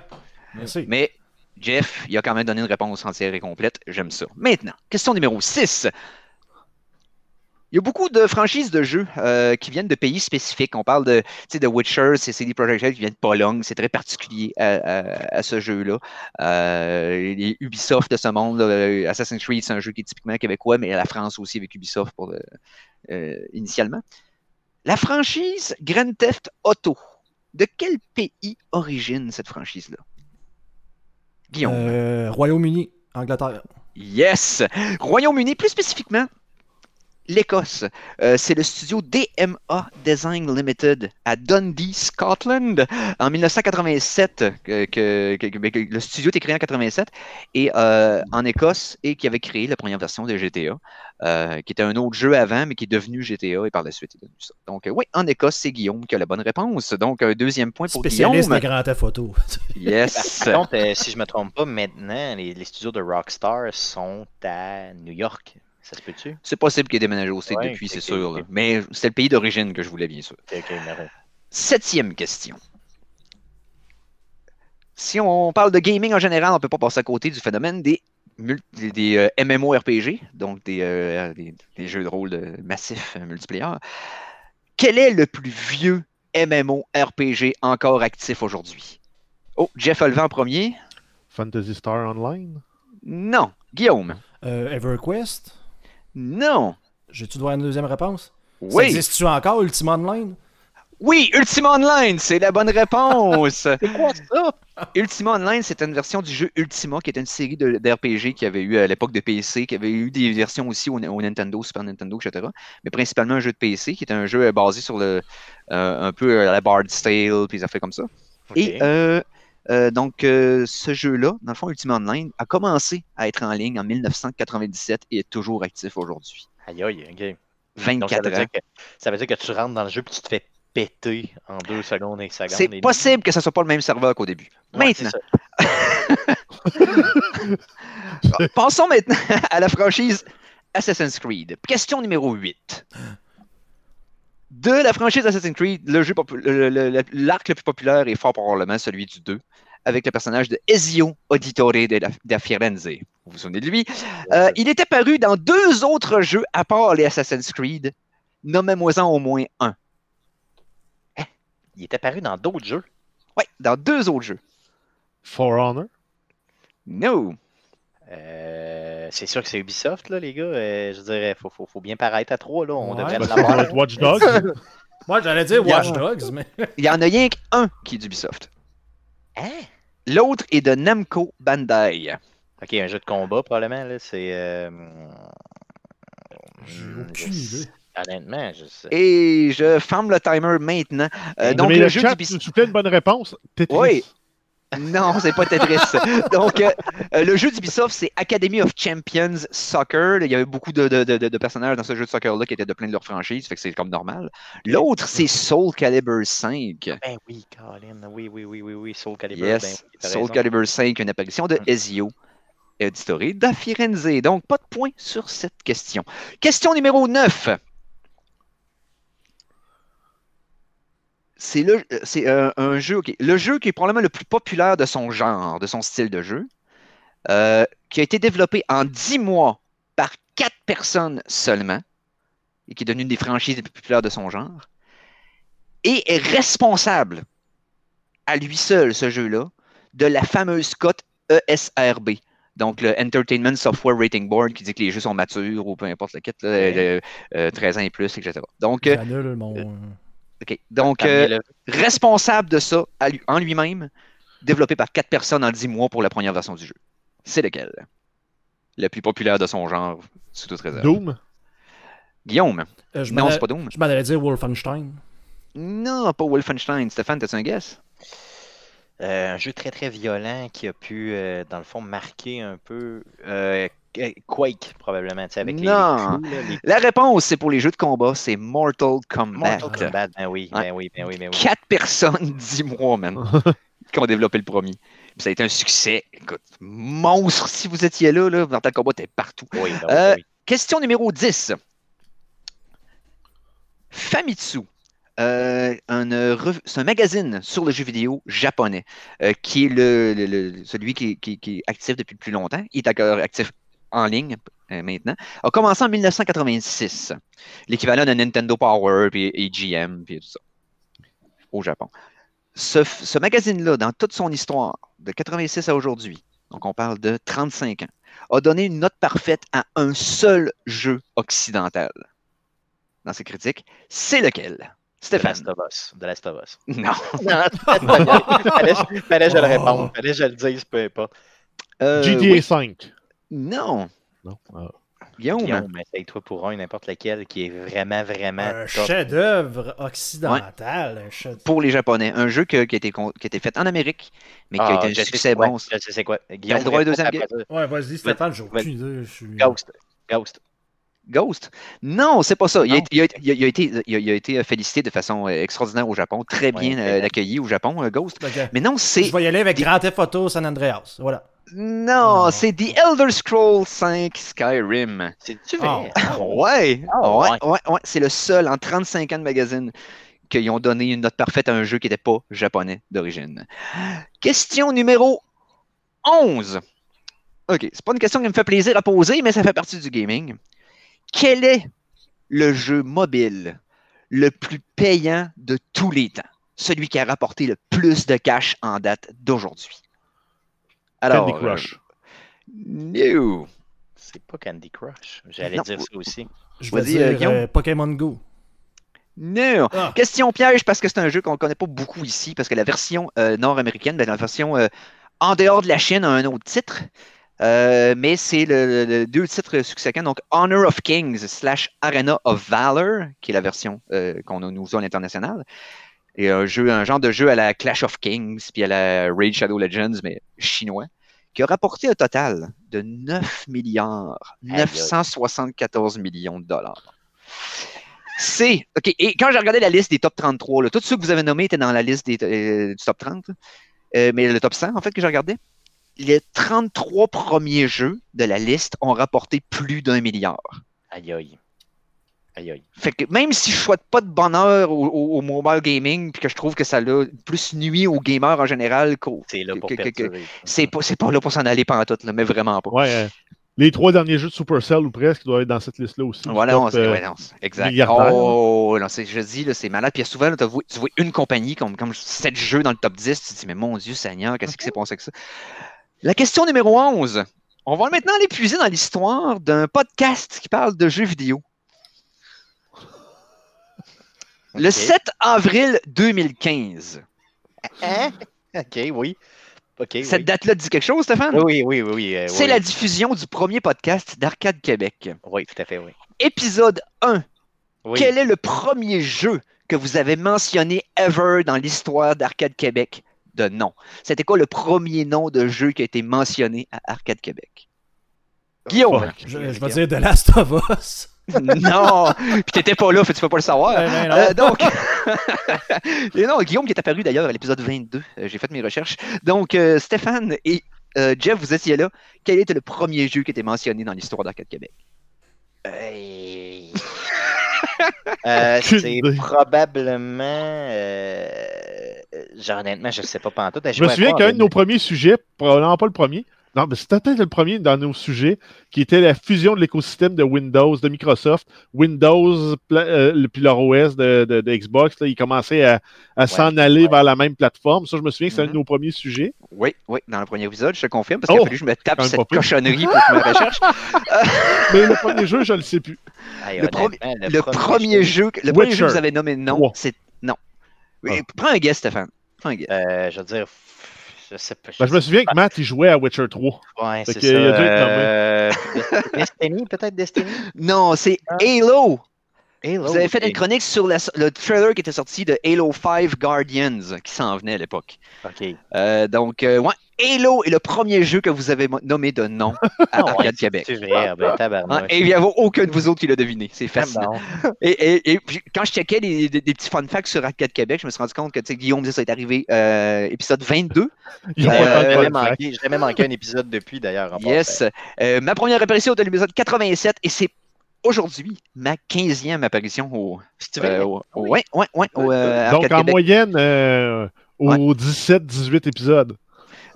Merci. Mais Jeff, il a quand même donné une réponse entière et complète. J'aime ça. Maintenant, question numéro 6. Il y a beaucoup de franchises de jeux euh, qui viennent de pays spécifiques. On parle de, de Witcher, c'est CD Projekt Red qui vient de Pologne. C'est très particulier à, à- à ce jeu-là. Euh, les Ubisoft de ce monde, là, euh, Assassin's Creed, c'est un jeu qui est typiquement québécois, mais la France aussi avec Ubisoft pour le- euh, initialement. La franchise Grand Theft Auto. De quel pays origine cette franchise-là? Guillaume. Euh, Royaume-Uni, Angleterre. Yes! Royaume-Uni, plus spécifiquement, l'Écosse. Euh, c'est le studio DMA Design Limited à Dundee, Scotland, en 1987. Que, que- que- que- que le studio était créé en 87 et euh, en Écosse et qui avait créé la première version de GTA, euh, qui était un autre jeu avant, mais qui est devenu GTA et par la suite est devenu ça. Donc, euh, oui, en Écosse, c'est Guillaume qui a la bonne réponse. Donc, un deuxième point pour Spécialiste Guillaume. des grands theft photos. Yes! Par contre, euh, si je me trompe pas, maintenant, les, les studios de Rockstar sont à New York. Ça se peut-tu? C'est possible qu'il ait déménagé au State Ouais, depuis, c'est sûr. Mais c'est le pays d'origine que je voulais, bien sûr. Septième question. Si on parle de gaming en général, on ne peut pas passer à côté du phénomène des, des, des, euh, MMORPG, donc des, euh, des- des jeux de rôle de massifs euh, multiplayer. Quel est le plus vieux MMORPG encore actif aujourd'hui? Oh, Jeff en premier. Fantasy Star Online? Non. Guillaume? Euh, EverQuest? Non. J'ai-tu droit à une deuxième réponse? Ça Oui. existe-tu encore, Ultima Online? Oui, Ultima Online, c'est la bonne réponse. C'est quoi ça? Ultima Online, c'est une version du jeu Ultima, qui est une série de- d'RPG qui avait eu à l'époque de PC, qui avait eu des versions aussi au, au Nintendo, Super Nintendo, etc. Mais principalement un jeu de PC, qui est un jeu basé sur le euh, un peu la Bard's Tale, puis des affaires comme ça. Et euh, euh, donc, euh, ce jeu-là, dans le fond, Ultima Online, a commencé à être en ligne en 1997 et est toujours actif aujourd'hui. Aïe, aïe, ok. Donc, ça 24 veut, ans. dire que, ça veut dire que tu rentres dans le jeu puis tu te fais péter en deux secondes et secondes. C'est et possible que ce soit pas le même serveur qu'au début. Ouais, Maintenant, ça. Passons maintenant à la franchise Assassin's Creed. Question numéro 8. De la franchise Assassin's Creed, le jeu popu- le- le- le- l'arc le plus populaire est fort probablement celui du 2, avec le personnage de Ezio Auditore de, la- Firenze. Vous vous souvenez de lui? Euh, il était paru dans deux autres jeux à part les Assassin's Creed. Nommez-moi-en au moins un. Il est apparu dans d'autres jeux? Oui, dans deux autres jeux. For Honor? No. Euh, c'est sûr que c'est Ubisoft, là, les gars. Euh, je dirais, faut, faut, faut bien paraître à trois, là. On Ouais. devrait Ben, l'avoir. Watch Dogs. Moi, j'allais dire a- Watch Dogs, mais. Il y en a rien qu'un qui est d'Ubisoft. Hein? L'autre est de Namco Bandai. Ok, un jeu de combat, probablement, là. C'est. euh, hmm, aucune je- idée. Honnêtement, je sais. Et je ferme le timer maintenant. Euh, donc, Mais le le jeu chat, plaît, une bonne réponse. Tetris. Oui. Non, c'est pas Tetris. Donc, euh, euh, le jeu d'Ubisoft, c'est Academy of Champions Soccer. Il y avait beaucoup de, de- de- de personnages dans ce jeu de soccer-là qui étaient de plein de leurs franchises, fait que c'est comme normal. L'autre, c'est Soul Calibur 5. Ben oui, Colin. Oui, oui, oui, oui, oui. Soul Calibur. Yes, ben Soul. Calibur 5, une apparition de Mm. Ezio Editore da Firenze. Donc, pas de point sur cette question. Question numéro 9. C'est le, euh, c'est euh, un jeu, le jeu qui est probablement le plus populaire de son genre, de son style de jeu, euh, qui a été développé en 10 mois par 4 personnes seulement, et qui est devenu une des franchises les plus populaires de son genre, et est responsable à lui seul, ce jeu-là, de la fameuse cote ESRB. Donc, le Entertainment Software Rating Board qui dit que les jeux sont matures ou peu importe le kit, là, Ouais. le, euh, 13 ans et plus, etc. Donc. Ok. Donc T'as euh, responsable de ça à lui- en lui-même, développé par quatre personnes en 10 mois pour la première version du jeu. C'est lequel? Le plus populaire de son genre, sous toute réserve. Doom? Guillaume. Euh, je Non, c'est pas Doom. Je m'en allais dire Wolfenstein. Non, pas Wolfenstein. Stéphane, t'as-tu un guess? Euh, un jeu très très violent qui a pu, euh, dans le fond, marquer un peu euh, Quake, probablement, tu sais, avec les- les, Non. coups, là, les La réponse, c'est pour les jeux de combat, c'est Mortal Kombat. Mortal Kombat. Ben oui, ben oui, ben oui, ben oui. Quatre personnes, 10 mois, man, qui ont développé le premier. Puis ça a été un succès, écoute, monstre si vous étiez là, là Mortal Kombat était partout. Oui, ben oui, Euh, ben oui. Question numéro 10. Famitsu, euh, un, euh, c'est un magazine sur le jeu vidéo japonais euh, qui est le, le- le- celui qui, est- qui- qui est actif depuis le plus longtemps. Il est encore actif en ligne euh, maintenant. A commencé en 1986. L'équivalent de Nintendo Power, puis EGM, puis tout ça. Au Japon. Ce, magazine-là, dans toute son histoire, de 86 à aujourd'hui, donc on parle de 35 ans, a donné une note parfaite à un seul jeu occidental. Dans ses critiques, c'est lequel? The Stéphane. Last of Us. The Last of Us. Non. Non, fallait, fallait que je le réponde. Fallait que je le dise, peu importe. Euh, GTA oui. 5. Non. Non. Ah. Guillaume. Guillaume, essaye-toi pour un, n'importe lequel, qui est vraiment, vraiment Un chef-d'œuvre occidental. un chef- Pour les Japonais, un jeu que- qui, a été, qui a été fait en Amérique, mais qui a Ah, été un je sais succès c'est quoi, bon. Je sais c'est quoi. Guillaume, le droit réponds deuxième ça. Ouais, vas-y, Stéphane, j'ai aucune idée. Je suis... Ghost. Ghost. Ghost? Non, c'est pas ça. Il a, Non. il a- il a- il a été, il a- il a été félicité de façon euh, extraordinaire au Japon, très bien Ouais, euh, ouais. accueilli au Japon, euh, Ghost. Ok. Mais non, c'est Je vais y aller avec Grand Theft Auto San Andreas. Voilà. non, Oh. c'est The Elder Scrolls 5 Skyrim. C'est-tu Ah. vrai? Ouais, Ah, ouais, ouais. ouais, ouais. C'est le seul en 35 ans de magazine qu'ils ont donné une note parfaite à un jeu qui n'était pas japonais d'origine. Question numéro 11. OK, c'est pas une question qui me fait plaisir à poser, mais ça fait partie du gaming. Quel est le jeu mobile le plus payant de tous les temps? Celui qui a rapporté le plus de cash en date d'aujourd'hui. Alors, Candy Crush. euh, no. C'est pas Candy Crush. J'allais Non. dire ça aussi. Je vais euh, dire Guillaume. euh, Pokémon Go. Non. Ah. Question piège parce que c'est un jeu qu'on ne connaît pas beaucoup ici, parce que la version euh, nord-américaine, ben, la version euh, en dehors de la Chine a un autre titre. Euh, mais c'est le, deux titres succédents, donc Honor of Kings slash Arena of Valor, qui est la version euh, qu'on a nous a à l'international. Et un jeu, un genre de jeu à la Clash of Kings, puis à la Raid Shadow Legends, mais chinois, qui a rapporté un total de 9 milliards Aïe, aïe. 974 millions de dollars. C'est. OK. Et quand j'ai regardé la liste des top 33, là, tous ceux que vous avez nommés étaient dans la liste des, euh, du top 30. euh, mais le top 100, en fait, que j'ai regardé, les 33 premiers jeux de la liste ont rapporté plus d'un milliard. Aïe aïe. Aïe aïe. Fait que même si je souhaite pas de bonheur au, au- au mobile gaming, puis que je trouve que ça l'a plus nuit aux gamers en général, qu'au- C'est là pour c'est pas, c'est pas là pour s'en aller pendant tout, là, mais vraiment pas. Ouais, euh, les trois derniers jeux de Supercell ou presque doivent être dans cette liste-là aussi. Voilà, Top, non, c'est- euh, ouais, non, c'est- exact. Oh, non, c'est- je dis, là, c'est malade. Puis souvent, là, t'as vu- tu vois une compagnie comme, comme 7 jeux dans le top 10, tu te dis, mais mon Dieu Seigneur, qu'est-ce qui s'est passé avec ça? La question numéro 11. On va maintenant aller puiser dans l'histoire d'un podcast qui parle de jeux vidéo. Le Ok. 7 avril 2015. Hein? Ok, oui. Cette oui. date-là dit quelque chose, Stéphane? Oui, oui, oui, oui. euh, C'est oui. la diffusion du premier podcast d'Arcade Québec. Oui, tout à fait, oui. Épisode 1. Oui. Quel est le premier jeu que vous avez mentionné ever dans l'histoire d'Arcade Québec? De nom? C'était quoi le premier nom de jeu qui a été mentionné à Arcade Québec? Guillaume! Fuck. Je, je vais dire The Last of Us. non! Puis t'étais pas là, fait tu peux pas le savoir. Ben, ben, non. Euh, donc, et non, Guillaume qui est apparu d'ailleurs à l'épisode 22. Euh, J'ai fait mes recherches. Donc, euh, Stéphane et euh, Jeff, vous étiez là. Quel était le premier jeu qui était mentionné dans l'histoire d'Arcade Québec? Euh, c'est probablement. Euh, genre, honnêtement, je sais pas pantoute. Je me souviens qu'un de nos premiers sujets, probablement pas le premier, non, mais c'était peut-être le premier dans nos sujets, qui était la fusion de l'écosystème de Windows, de Microsoft, Windows, euh, le- puis leur OS de, de- de Xbox, là, ils commençaient à, à s'en aller ouais. vers la même plateforme. Ça, je me souviens que c'était un de Mhm. nos premiers sujets. Oui, oui, dans le premier épisode, je te confirme, parce qu'il a Oh! fallu que je me tape cette cochonnerie pour que je me recherche. Mais le premier jeu, je ne le sais plus. Le, premier- le premier jeu, que- le premier jeu que vous avez nommé non, c'est non. Oui, Ah. Prends un guess, Stéphane. Prends un guess. Euh, je veux dire. Je sais pas. Ben, je me souviens que Matt, il jouait à Witcher 3. Ouais, c'est ça. a dû être euh, Destiny, peut-être Destiny? Non, c'est Ah. Halo. Halo, Vous avez fait une chronique sur la- le trailer qui était sorti de Halo 5 Guardians, qui s'en venait à l'époque. Ok. Euh, donc, euh, ouais, Halo est le premier jeu que vous avez nommé de nom à ouais, Arcade Québec. C'est vrai, ah, ben, Hein, et il n'y avait aucun de vous autres qui l'a deviné. C'est Ah, fascinant. bon. Et, et- et puis, quand je checkais des, des petits fun facts sur Arcade Québec, je me suis rendu compte que tu sais, Guillaume, ça est arrivé euh, épisode 22. Ils ont Euh, pas tant de J'avais fun fact. manqué, manqué un épisode depuis d'ailleurs. Yes. Euh, ma première apparition était l'épisode 87 et c'est aujourd'hui ma 15e apparition au. euh, au- ouais, ouais, ouais, au, euh, Donc, en Québec. moyenne, euh, aux 17-18 épisodes.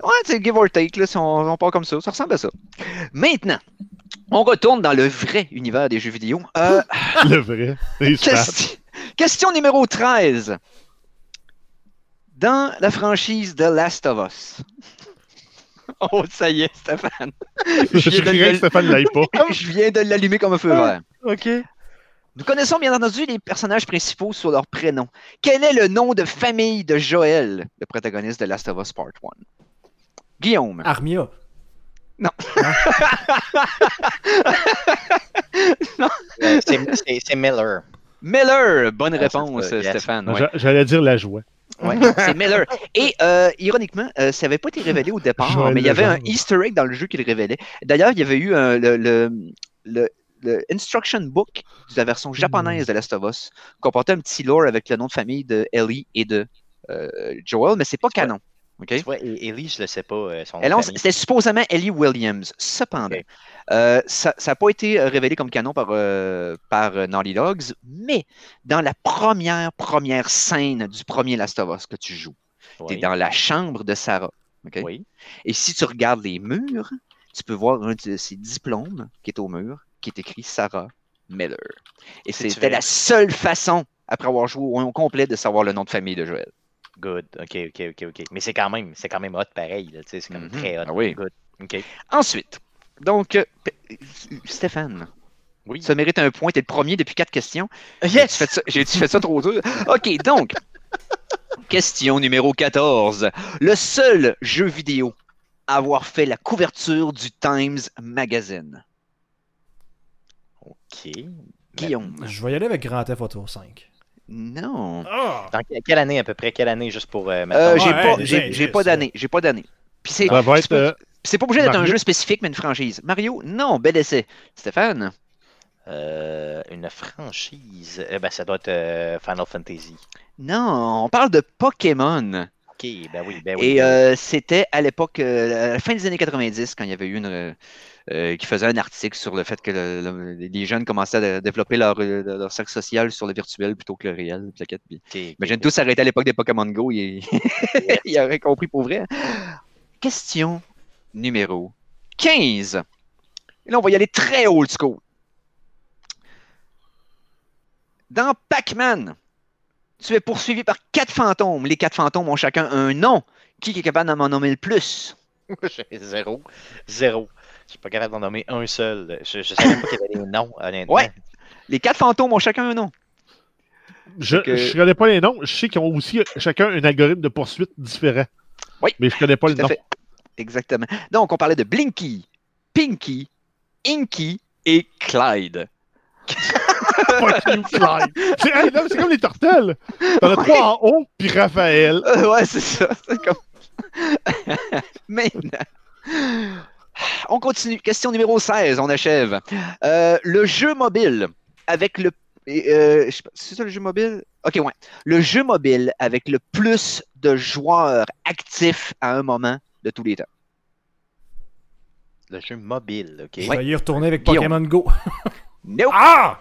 Ouais, c'est give or take, là, si on, on part comme ça. Ça ressemble à ça. Maintenant, on retourne dans le vrai univers des jeux vidéo. Euh, Le vrai. Question numéro 13. Dans la franchise The Last of Us. Oh, ça y est, Stéphane. Je viens de dirais le- que Stéphane ne l'aille pas. Je viens de l'allumer comme un feu vert. Ok. Nous connaissons bien entendu les personnages principaux sur leur prénom. Quel est le nom de famille de Joël, le protagoniste de Last of Us Part 1? Guillaume. Armia. Euh, c'est- c'est- C'est Miller. Miller, bonne Ah, réponse. Stéphane. ouais. J'allais dire la joie. Ouais, c'est Miller. Et euh, ironiquement, euh, ça n'avait pas été révélé au départ, mais il y avait un. Easter egg dans le jeu qui le révélait. D'ailleurs, il y avait eu un- le, le, le- le instruction book de la version japonaise de Last of Us comportait un petit lore avec le nom de famille de Ellie et de euh, Joel, mais c'est pas canon. Ok? Tu vois, E- Ellie, je le sais pas. euh, son non, famille. c'était supposément Ellie Williams. Cependant, euh, ça n'a pas été euh, révélé comme canon par, euh, par Naughty Dogs, mais dans la première, première scène du premier Last of Us que tu joues, tu es Oui. dans la chambre de Sarah. Oui. Et si tu regardes les murs, tu peux voir un de ses diplômes qui est au mur, qui est écrit Sarah Miller. Et c'était la seule façon, après avoir joué au au complet, de savoir le nom de famille de Joël. Good. Ok, ok, ok, ok. Mais c'est quand même, c'est quand même hot pareil. là, tu sais, C'est comme Mhm. très hot. Ah oui. Good. Ok. Ensuite, donc, euh, Stéphane, Oui. Ça mérite un point. T'es le premier depuis quatre questions. Yes! J'ai-tu fait ça trop dur? OK, donc, question numéro 14. Le seul jeu vidéo à avoir fait la couverture du Times Magazine. OK. Guillaume. Je vais y aller avec Grand Theft Auto 5. Non. Dans que- quelle année à peu près? Quelle année, juste pour... euh, Euh, j'ai Ouais, pas, j'ai, pas d'année. J'ai pas d'année. Puis c'est, Ça va c'est être. pas, euh, c'est pas obligé d'être un jeu spécifique, mais une franchise. Mario? Non, bel essai. Stéphane? Euh, une franchise. Eh ben, ça doit être euh, Final Fantasy. Non, on parle de Pokémon. OK, ben oui, ben oui. Et ben euh, c'était à l'époque, euh, à la fin des années 90, quand il y avait eu une. Euh, qui faisait un article sur le fait que le- le- les jeunes commençaient à développer leur, euh, leur cercle social sur le virtuel plutôt que le réel. plaquette. Puis, tous s'arrêter à l'époque des Pokémon Go, il, il aurait compris pour vrai. Question numéro 15. Et là, on va y aller très old school. Dans Pac-Man, tu es poursuivi par quatre fantômes. Les quatre fantômes ont chacun un nom. Qui est capable de m'en nommer le plus? Zéro. Zéro. Je suis pas capable d'en nommer un seul. Je, je savais pas qu'il y avait des noms, honnêtement. Ouais. Les quatre fantômes ont chacun un nom. Je que- ne connais pas les noms. Je sais qu'ils ont aussi chacun un algorithme de poursuite différent. Oui. Mais je connais pas le nom. fait. Exactement. Donc, on parlait de Blinky, Pinky, Inky et Clyde. Hey, c'est comme les tortelles. T'en as trois en haut, puis Raphaël. Euh, ouais, c'est ça. C'est comme... Maintenant, on continue. Question numéro 16, on achève. Euh, le jeu mobile avec le. euh, c'est ça le jeu mobile? Ok, ouais. Le jeu mobile avec le plus de joueurs actifs à un moment de tous les temps. Le jeu mobile, OK? Je vais y retourner avec Guillaume. Pokémon Go. Nope. Ah!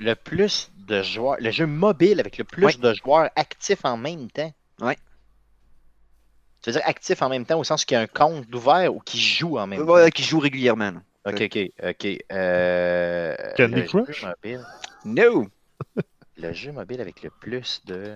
Le plus de joueurs. Le jeu mobile avec le plus Ouais. de joueurs actifs en même temps. Ouais. Tu veux dire actifs en même temps au sens qu'il y a un compte ouvert ou qui joue en même temps? Ouais, qui joue régulièrement. là. Ok, ok, ok. Euh, Candy le Crush? Jeu mobile, No. le jeu mobile avec le plus de,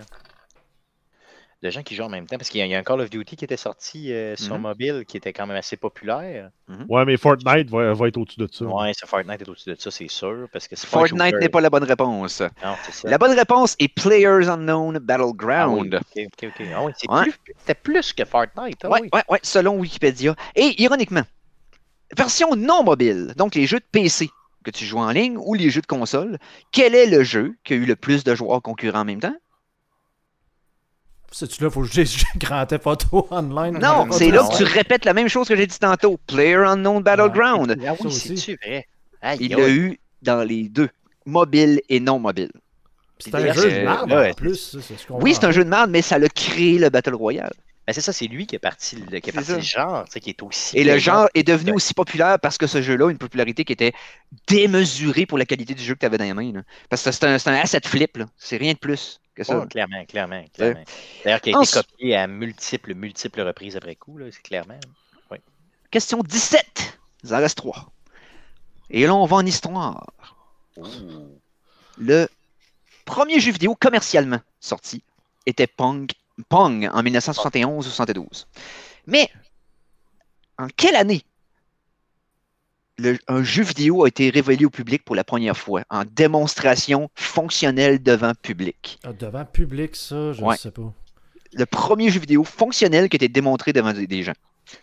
de gens qui jouent en même temps. Parce qu'il y, a- il y a un Call of Duty qui était sorti euh, sur Mhm. mobile qui était quand même assez populaire. Ouais, mais Fortnite va, va être au-dessus de ça. Ouais, c'est Fortnite est au-dessus de ça, c'est sûr. Parce que Fortnite n'est pas la bonne réponse. Non, ça. La bonne réponse est Players Unknown Ah oui, Battleground. ok, ok, ok. Ah oui, c'est Ouais. plus- c'était plus que Fortnite. ah Ouais, oui. ouais, ouais, selon Wikipédia. Et ironiquement, version non mobile, donc les jeux de PC que tu joues en ligne ou les jeux de console, quel est le jeu qui a eu le plus de joueurs concurrents en même temps? C'est-tu là, faut que je Grand Theft Auto Online? Non, c'est là que tu répètes la même chose que j'ai dit tantôt. Player Unknown Battleground. Ah oui, vrai? Aïe, Il l'a eu dans les deux, mobile et non mobile. C'est un jeu c'est- de merde ouais, en plus. c'est ce Oui, c'est un jeu de merde, mais ça l'a créé le Battle Royale. Ben, c'est ça, c'est lui qui est parti, le- qui est C'est parti ça. le genre, tu sais, qui est aussi. Et le genre est devenu aussi populaire parce que ce jeu-là a une popularité qui était démesurée pour la qualité du jeu que tu avais dans les mains. là. Parce que c'est un, c'est un asset flip, c'est rien de plus que ça. Clairement, clairement, clairement. D'ailleurs, qui a été copié à multiples, multiples reprises après coup, là, c'est clairement. Question 17. Il en reste 3. Et là, on va en histoire. Le premier jeu vidéo commercialement sorti était Pong, Pong en 1971-72. Mais, en quelle année le- un jeu vidéo a été révélé au public pour la première fois en démonstration fonctionnelle devant public? Ah, devant public, ça, je ne Ouais. sais pas. Le premier jeu vidéo fonctionnel qui a été démontré devant des des gens.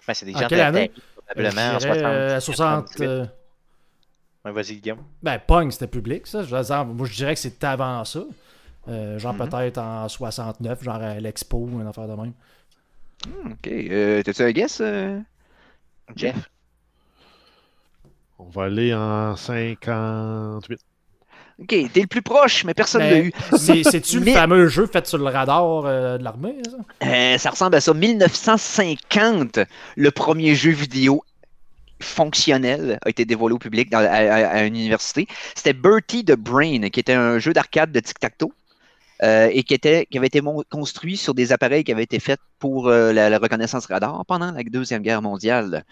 Ben, c'est des En gens quelle de année? probablement en Je dirais, 60. euh, à 60. euh, Ouais, vas-y, Guillaume. Ben, Pong, c'était public, ça. Je dire, moi, je dirais que c'était avant ça. Euh, genre Mhm. peut-être en 69, genre à l'Expo, une affaire de même. Hmm, OK. Euh, T'as-tu un guess? euh? Jeff? On va aller en 58. OK, t'es le plus proche, mais personne ne l'a Mais eu. c'est- C'est-tu Mais- le fameux jeu fait sur le radar euh, de l'armée, ça? Euh, ça ressemble à ça. 1950, le premier jeu vidéo fonctionnel a été dévoilé au public dans- à, à- à une université. C'était Bertie the Brain, qui était un jeu d'arcade de tic-tac-toe. Euh, et qui, était, qui avait été construit sur des appareils qui avaient été faits pour euh, la, la reconnaissance radar pendant la Deuxième Guerre mondiale.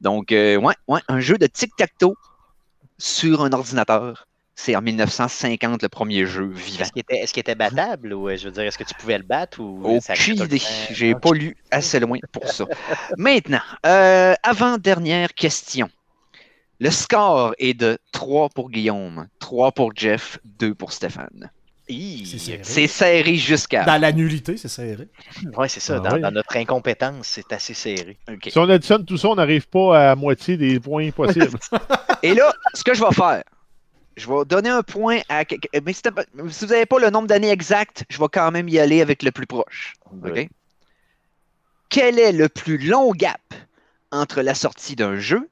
Donc, euh, ouais, ouais, un jeu de tic-tac-toe sur un ordinateur. C'est en 1950 le premier jeu vivant. Est-ce qu'il était, battable ou je veux dire, est-ce que tu pouvais le battre ou Aucune idée. J'ai pas lu assez loin pour ça. Maintenant, euh, avant-dernière question. Le score est de 3 pour Guillaume, 3 pour Jeff, 2 pour Stéphane. C'est serré. Jusqu'à. Dans la nullité, c'est serré. Ouais, c'est ça. Ah dans, ouais. dans notre incompétence, c'est assez serré. Si on additionne tout ça, on n'arrive pas à moitié des points possibles. Et là, ce que je vais faire, je vais donner un point à. quelqu'un- Mais si, vous n'avez pas le nombre d'années exact, je vais quand même y aller avec le plus proche. OK? Quel est le plus long gap entre la sortie d'un jeu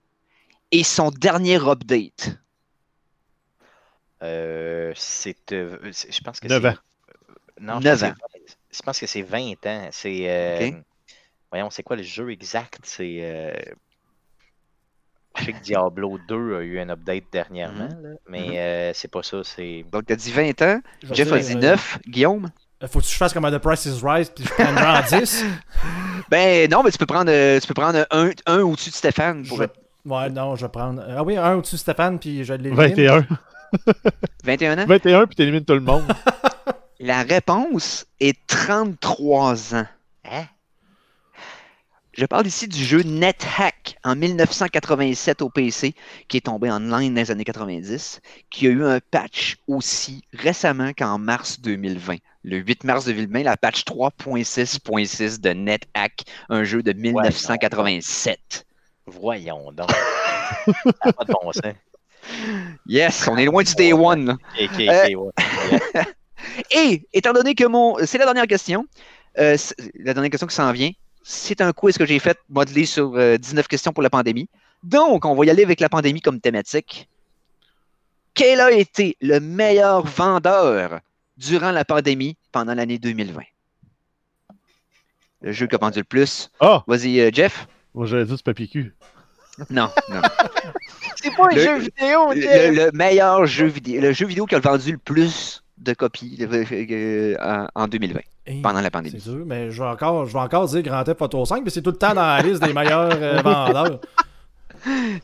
et son dernier update? Euh, c'est, euh, c'est- je pense que 9 c'est- ans. Non, je 9 pense que ans. c'est- Je pense que c'est 20 ans. C'est. euh. Voyons, c'est quoi le jeu exact? C'est. euh, Je sais que Diablo 2 a eu un update dernièrement, Mhm. là, mais Mhm. euh, c'est pas ça. C'est. Donc, tu as dit 20 ans? Je vais Jeff a dit euh, 9. Guillaume? Faut que je fasse comme à The Price is Right, puis je prenne genre 10. Ben non, mais tu peux prendre, euh, tu peux prendre un, un au-dessus de Stéphane pour Je- Ouais, non, je vais prendre. Ah oui, un au-dessus de Stéphane, puis je l'élimine. 21. 21 ans? 21, puis t'élimines tout le monde. La réponse est 33 ans. Hein? Je parle ici du jeu NetHack en 1987 au PC, qui est tombé en ligne dans les années 90, qui a eu un patch aussi récemment qu'en mars 2020. Le 8 mars 2020, la patch 3.6.6 de NetHack, un jeu de 1987. Voyons donc. Ça a pas de bon sens. Yes, on est loin du Day One. là. Ok, ok, Euh. Et, étant donné que mon. C'est la dernière question. euh, c'est- la dernière question qui s'en vient. C'est un quiz que j'ai fait modelé sur euh, 19 questions pour la pandémie. Donc, on va y aller avec la pandémie comme thématique. Quel a été le meilleur vendeur durant la pandémie pendant l'année 2020? Le jeu qui a vendu le plus. Ah! Vas-y, euh, Jeff? Moi, j'avais dit du papier cul. Non, non. C'est pas un Le- jeu vidéo, le, meilleur jeu vidéo, le jeu vidéo qui a vendu le plus de copies euh, euh, en, en 2020, Hey, pendant la pandémie. C'est dur, mais je vais encore, je vais encore dire Grand Theft Auto 5, mais c'est tout le temps dans la liste des meilleurs euh, vendeurs.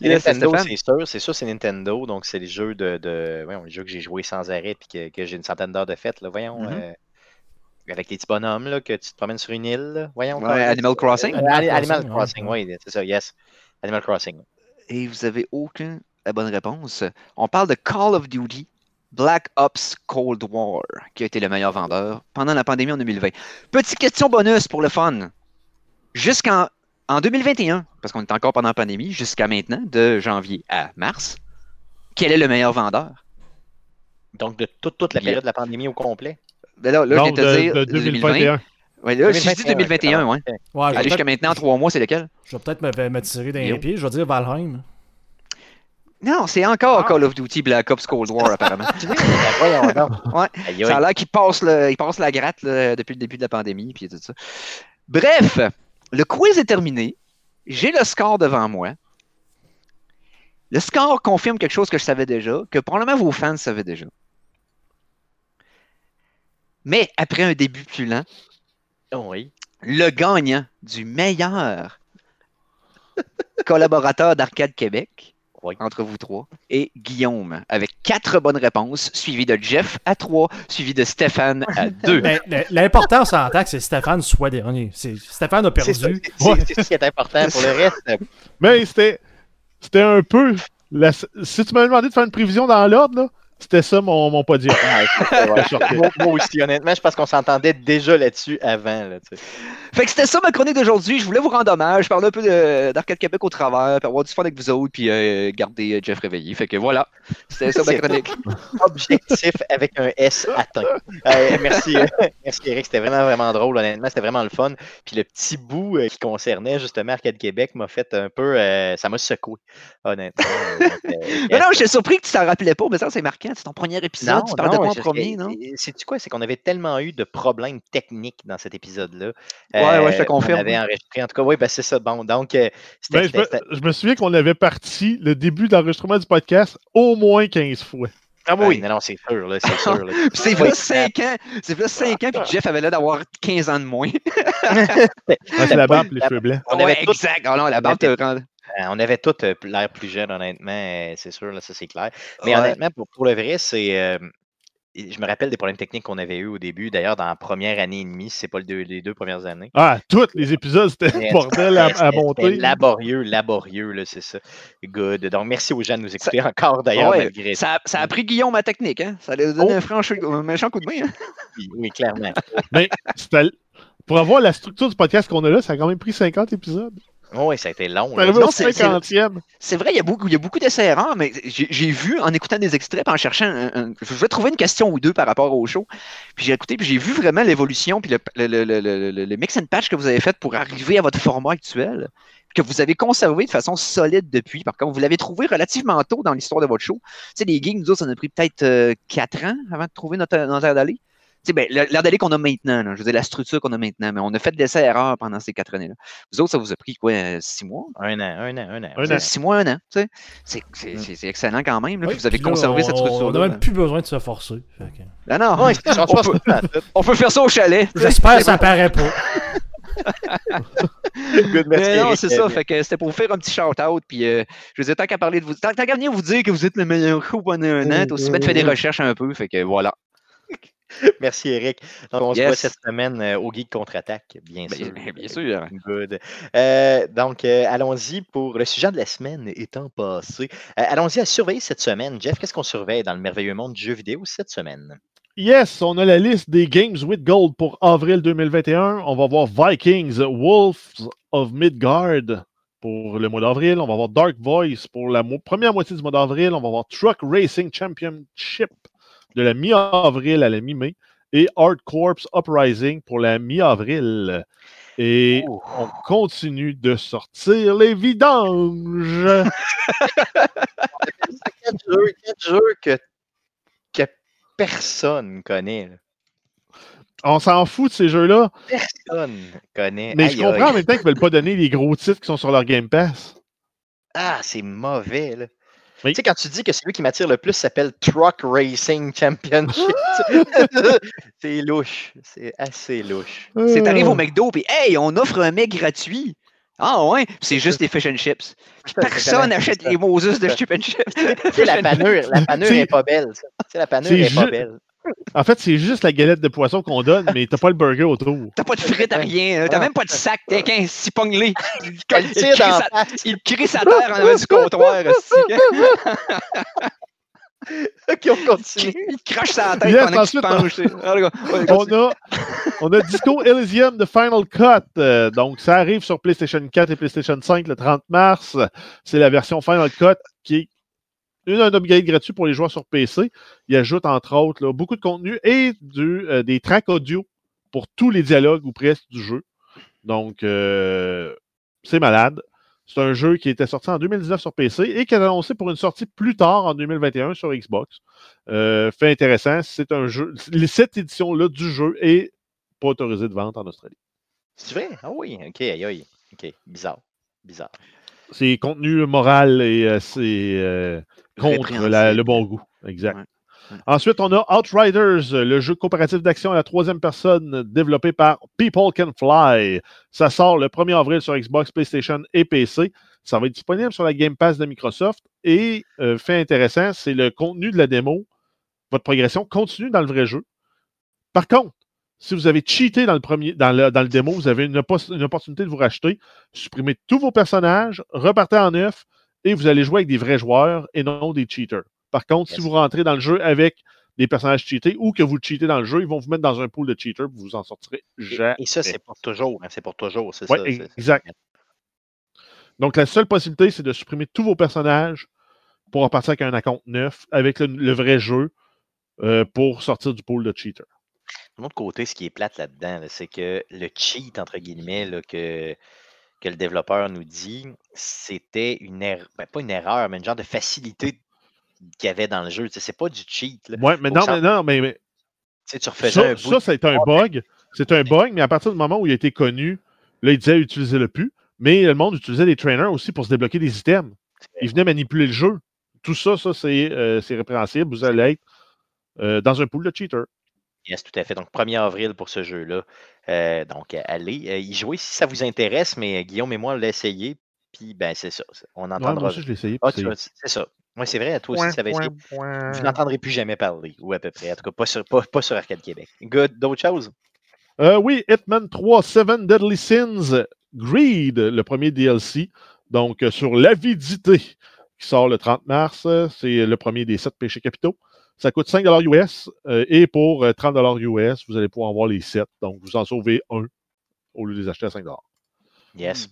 Nintendo, c'est sûr, c'est sûr, c'est Nintendo, donc c'est les jeux de, de voyons, les jeux que j'ai joués sans arrêt puis que, que j'ai une centaine d'heures de fête, là, voyons, Mhm. euh, avec les petits bonhommes là, que tu te promènes sur une île, là, voyons. Ouais, Animal Crossing? Euh, Animal Ani- Animal Crossing, oui, c'est ça, yes, Animal Crossing. Et vous avez aucune la bonne réponse. On parle de Call of Duty Black Ops Cold War, qui a été le meilleur vendeur pendant la pandémie en 2020. Petite question bonus pour le fun. Jusqu'en en 2021, parce qu'on est encore pendant la pandémie, jusqu'à maintenant, de janvier à mars, quel est le meilleur vendeur? Donc de toute, toute la période de la pandémie au complet. Ben là, là, je viens de te de, dire de 2020. 2021. Ouais, là, si je dis 2021, ouais. Allez jusqu'à maintenant, trois mois, c'est lequel? je vais peut-être me, me tirer dans les Yo. pieds. Je vais dire Valheim. Non, c'est encore Ah. Call of Duty Black Ops Cold War, apparemment. Ouais. Ça a l'air qu'il passe, le, il passe la gratte là, depuis le début de la pandémie. Puis tout ça. Bref, le quiz est terminé. J'ai le score devant moi. Le score confirme quelque chose que je savais déjà, que probablement vos fans savaient déjà. Mais après un début plus lent, oui. le gagnant du meilleur collaborateur d'Arcade Québec, Oui. entre vous trois, est Guillaume, avec quatre bonnes réponses, suivi de Jeff à trois, suivi de Stéphane à deux. Mais le- l'important, on s'entend que c'est Stéphane soit dernier. C'est- Stéphane a perdu. c'est- ce qui est important. Pour le reste, Mais c'était c'était un peu. la- si tu m'avais demandé de faire une prévision dans l'ordre, là, c'était ça mon, mon podium. ouais. Je sortais. moi, moi aussi, honnêtement, je pense qu'on s'entendait déjà là-dessus avant. Là, tu sais. Fait que c'était ça ma chronique d'aujourd'hui. Je voulais vous rendre hommage, parler un peu de- d'Arcade Québec au travers, puis avoir du fun avec vous autres, puis euh, garder euh, Jeff réveillé. Fait que voilà, c'était ça ma chronique. Objectif avec un S atteint. Euh, merci, euh, merci Eric, c'était vraiment, vraiment drôle, honnêtement, c'était vraiment le fun. Puis le petit bout euh, qui concernait justement Arcade Québec m'a fait un peu, euh, ça m'a secoué, honnêtement. Euh, euh, Mais non, j'étais surpris que tu t'en rappelais pas, mais ça c'est marquant. C'est ton premier épisode, tu parles de moi en premier, non? C'est-tu quoi? C'est qu'on avait tellement eu de problèmes techniques dans cet épisode-là. Ouais, ouais, je te Euh, confirme. On avait enregistré, en tout cas, oui, ben c'est ça. Bon, donc, euh, c'était- Ben, je, me, c'était- je me souviens qu'on avait parti le début d'enregistrement du podcast au moins 15 fois. Ah oui, non, non, c'est sûr, là, c'est sûr. c'est là 5 ans, c'est là 5 ans, puis Jeff avait l'air d'avoir 15 ans de moins. Ah, c'est la barbe les cheveux blancs. On Ouais, avait tout- exact. Oh non, la barbe te rend. Euh, on avait tous euh, l'air plus jeune, honnêtement, euh, c'est sûr, là, ça c'est clair. Mais Ouais. honnêtement, pour, pour le vrai, c'est. euh, je me rappelle des problèmes techniques qu'on avait eu au début. D'ailleurs, dans la première année et demie, c'est pas les deux premières années. Ah, tous les épisodes, c'était bordel à, à monter. laborieux, laborieux, là, c'est ça. Good. Donc, merci aux gens de nous écouter encore, d'ailleurs, malgré ça. Ça a pris Guillaume ma technique, hein? Ça lui a donné oh. un, méchant coup de main. Hein? Oui, clairement. Mais pour avoir la structure du podcast qu'on a là, ça a quand même pris 50 épisodes. Oui, ça a été long. C'est vrai, il y a beaucoup, il y a beaucoup d'essais mais j'ai vu en écoutant des extraits, en cherchant, je vais trouver une question ou deux par rapport au show, puis j'ai écouté, puis j'ai vu vraiment l'évolution, puis le, le, le, le, mix and patch que vous avez fait pour arriver à votre format actuel, que vous avez conservé de façon solide depuis. Par contre, vous l'avez trouvé relativement tôt dans l'histoire de votre show. Tu sais, les gigs, nous autres, ça a pris peut-être euh, quatre ans avant de trouver notre, notre air d'aller sais, ben, l'air d'aller qu'on a maintenant, je veux dire, la structure qu'on a maintenant, mais on a fait des erreurs pendant ces quatre années-là. Vous autres, ça vous a pris quoi, six mois? Un an, un an, un an. Six mois, un an, tu sais. C'est excellent quand même, vous avez conservé cette structure On n'a même plus besoin de se forcer. Ah non, on, peut, on, peut, faire ça au chalet. J'espère que ça paraît pas. Good, mais non, c'est ça. Fait que c'était pour vous faire un petit shout-out. Puis, euh, je vous ai tant qu'à parler de vous. Tant, qu'à venir vous dire que vous êtes le meilleur coup pendant un an, aussi bien de faire des recherches un peu. Fait que voilà. Merci, Eric. Donc, on se voit cette semaine euh, au Geek Contre-Attaque, bien ben, sûr. Bien, sûr. Good. Euh, donc, euh, allons-y pour le sujet de la semaine étant passé. allons-y à surveiller cette semaine. Jeff, qu'est-ce qu'on surveille dans le merveilleux monde du jeu vidéo cette semaine? Yes, on a la liste des Games with Gold pour avril 2021. On va voir Vikings, Wolves of Midgard pour le mois d'avril. On va voir Dark Voice pour la première moitié du mois d'avril. On va voir Truck Racing Championship de la mi-avril à la mi-mai et Art Corps Uprising pour la mi-avril. Et on continue de sortir les vidanges. quatre jeux, jeux que, que personne connaît. On s'en fout de ces jeux-là. Personne connaît. Mais je comprends en même temps qu'ils ne veulent pas donner les gros titres qui sont sur leur Game Pass. Ah, c'est mauvais, là. Tu sais, quand tu dis que celui qui m'attire le plus s'appelle Truck Racing Championship, c'est louche. C'est assez louche. C'est arrivé au McDo, puis hey, on offre un mec gratuit. Ah ouais, c'est juste des fish and chips. Personne n'achète les Moses de chip and chips. la panure, la panure n'est pas belle. La panure n'est pas belle. En fait, c'est juste la galette de poisson qu'on donne, mais t'as pas le burger autour. T'as pas de frites à rien. T'as même pas de sac. T'es qu'un siponglé. Il, il, crie sa terre en avant du comptoir. ok, on continue. Il crache sa tête yes, pendant qu'il penche. on, a, on a Disco Elysium de Final Cut. Euh, donc, ça arrive sur PlayStation 4 et PlayStation 5 le 30 mars. C'est la version Final Cut qui est un upgrade gratuit pour les joueurs sur PC. Il ajoute, entre autres, beaucoup de contenu et du, euh, des tracks audio pour tous les dialogues ou presque du jeu. Donc, euh, c'est malade. C'est un jeu qui était sorti en 2019 sur PC et qui est annoncé pour une sortie plus tard en 2021 sur Xbox. Euh, fait intéressant, c'est un jeu. Cette édition-là du jeu est pas autorisée de vente en Australie. C'est vrai? Ah oui, ok, aïe, aïe. Ok, bizarre. Bizarre. C'est contenu moral et c'est contre le bon goût. Exact. Ensuite, on a Outriders, le jeu coopératif d'action à la troisième personne développé par People Can Fly. Ça sort le 1er avril sur Xbox, PlayStation et PC. Ça va être disponible sur la Game Pass de Microsoft. Et, euh, fait intéressant, c'est le contenu de la démo. Votre progression continue dans le vrai jeu. Par contre, si vous avez cheaté dans le, premier, dans le, dans le démo, vous avez une, une opportunité de vous racheter. Supprimez tous vos personnages, repartez en neuf, et vous allez jouer avec des vrais joueurs et non des cheaters. Par contre, si vous rentrez dans le jeu avec des personnages cheatés ou que vous cheatez dans le jeu, ils vont vous mettre dans un pool de cheaters, vous vous en sortirez jamais. Et, ça, c'est pour toujours. Hein, c'est pour toujours. C'est ça. Exact. Donc, la seule possibilité, c'est de supprimer tous vos personnages pour repartir avec un account neuf, avec le, vrai jeu, euh, pour sortir du pool de cheaters. De l'autre côté, ce qui est plate là-dedans, c'est que le cheat, entre guillemets, là, que que le développeur nous dit, c'était une erreur, ben, pas une erreur, mais une genre de facilité qu'il y avait dans le jeu. c'est pas du cheat. Oui, mais non, mais non, mais, tu refaisais ça, un ça, c'est un bug. C'est un bug, mais à partir du moment où il a été connu, là, il disait utiliser le plus. Mais le monde utilisait des trainers aussi pour se débloquer des items. Il venait manipuler le jeu. Tout ça, ça, c'est euh, répréhensible. Vous allez être euh, dans un pool de cheaters. Yes, tout à fait. Donc, 1er avril pour ce jeu-là. Euh, donc, allez y jouer si ça vous intéresse, mais Guillaume et moi, on l'a essayé. puis ben c'est ça. On Ouais, entendra. moi aussi, je l'ai essayé. Ah, c'est- ça. Oui, c'est vrai, toi aussi, ça va point, essayer. Vous n'entendrez plus jamais parler, ou à peu près. En tout cas, pas sur, pas, pas sur Arcade Québec. Good. D'autres choses? Euh, oui, Hitman 3, Seven Deadly Sins, Greed, le premier DLC. Donc, euh, sur l'avidité, qui sort le 30 mars. euh, C'est le premier des sept péchés capitaux. Ça coûte 5 US euh, et pour euh, 30 US, vous allez pouvoir avoir les 7. Donc, vous en sauvez un au lieu de les acheter à 5 Yes.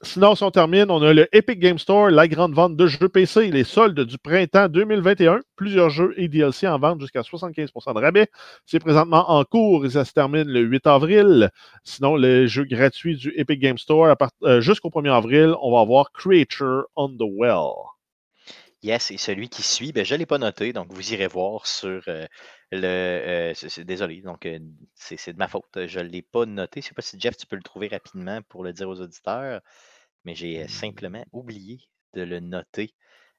Sinon, si on termine, on a le Epic Game Store, la grande vente de jeux PC, les soldes du printemps 2021. Plusieurs jeux et DLC en vente jusqu'à 75% de rabais. C'est présentement en cours et ça se termine le 8 avril. Sinon, les jeux gratuits du Epic Game Store, euh, jusqu'au 1er avril, on va avoir Creature on the Well. Yes, et celui qui suit, ben, je ne l'ai pas noté, donc vous irez voir sur euh, le. euh, désolé, donc euh, c'est de ma faute. Je ne l'ai pas noté. Je ne sais pas si Jeff, tu peux le trouver rapidement pour le dire aux auditeurs, mais j'ai euh, simplement oublié de le noter.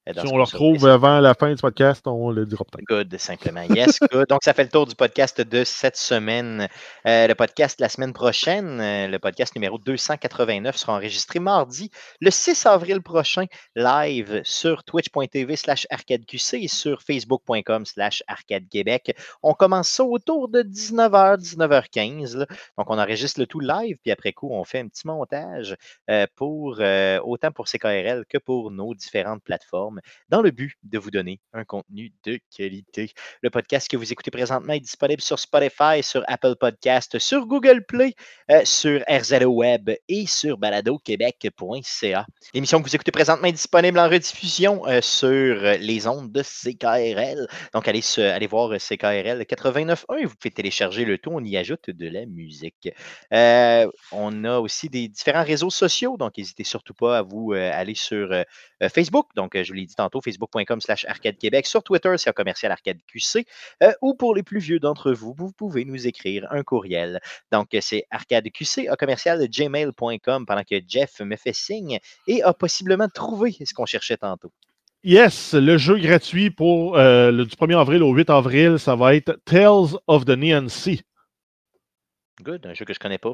Si on le retrouve avant la fin du podcast, on le dira peut-être. Good, simplement. Yes, good. Donc, ça fait le tour du podcast de cette semaine. Euh, le podcast la semaine prochaine, euh, le podcast numéro 289 sera enregistré mardi, le 6 avril prochain, live sur twitch.tv slash arcadeqc et sur facebook.com slash arcadequebec. On commence ça autour de 19h, 19h15. là. Donc, on enregistre le tout live, puis après coup, on fait un petit montage euh, pour autant pour CKRL que pour nos différentes plateformes dans le but de vous donner un contenu de qualité. Le podcast que vous écoutez présentement est disponible sur Spotify, sur Apple Podcast, sur Google Play, euh, sur RZO Web et sur baladoquebec.ca. L'émission que vous écoutez présentement est disponible en rediffusion euh, sur les ondes de CKRL. Donc, allez, voir CKRL 89.1 vous pouvez télécharger le tout. On y ajoute de la musique. Euh, on a aussi des différents réseaux sociaux, donc n'hésitez surtout pas à vous aller sur Facebook. Donc, je vous l'ai dit tantôt, facebook.com slash arcade Québec. Sur Twitter, c'est un commercial arcade QC. Euh, ou pour les plus vieux d'entre vous, vous pouvez nous écrire un courriel. Donc, c'est arcadeqc à commercial gmail.com pendant que Jeff me fait signe et a possiblement trouvé ce qu'on cherchait tantôt. Yes, le jeu gratuit pour euh, le, du 1er avril au 8 avril, ça va être Tales of the Neon Sea. Good, un jeu que je connais pas.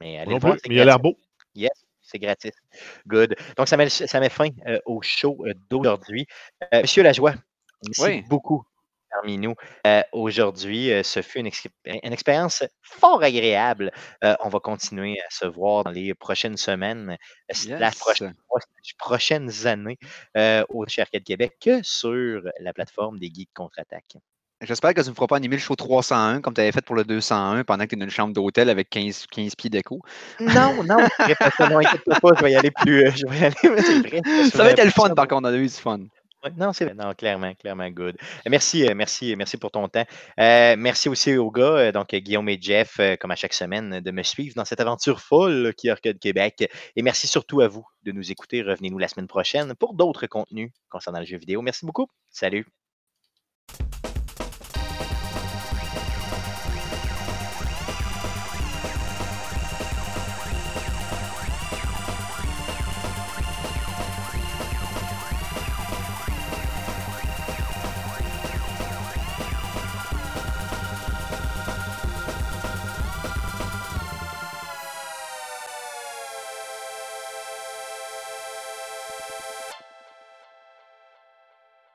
Mais allez Non le voir, plus, mais il a l'air beau. Yes, c'est gratis. Good. Donc, ça met, ça met fin euh, au show euh, d'aujourd'hui. Euh, Monsieur Lajoie, merci Oui. beaucoup parmi nous euh, aujourd'hui. Euh, ce fut une, ex- une expérience fort agréable. Euh, on va continuer à se voir dans les prochaines semaines, euh, slash Yes. prochaines, années au chez Arcade Québec que sur la plateforme des Geeks Contre-Attaque. J'espère que tu ne me feras pas animer le show 301 comme tu avais fait pour le 201 pendant que tu es dans une chambre d'hôtel avec 15, 15 pieds d'écho. Non, non. Non, inquiète pas, je vais y aller plus. euh, je vais y aller, mais c'est vrai, Ça va être le fun par contre, on a eu du fun. Non, c'est non, clairement, clairement good. Merci, euh, merci, merci pour ton temps. Euh, merci aussi aux gars, donc Guillaume et Jeff, comme à chaque semaine, de me suivre dans cette aventure folle qui est Arcade Québec. Et merci surtout à vous de nous écouter. Revenez-nous la semaine prochaine pour d'autres contenus concernant le jeu vidéo. Merci beaucoup. Salut.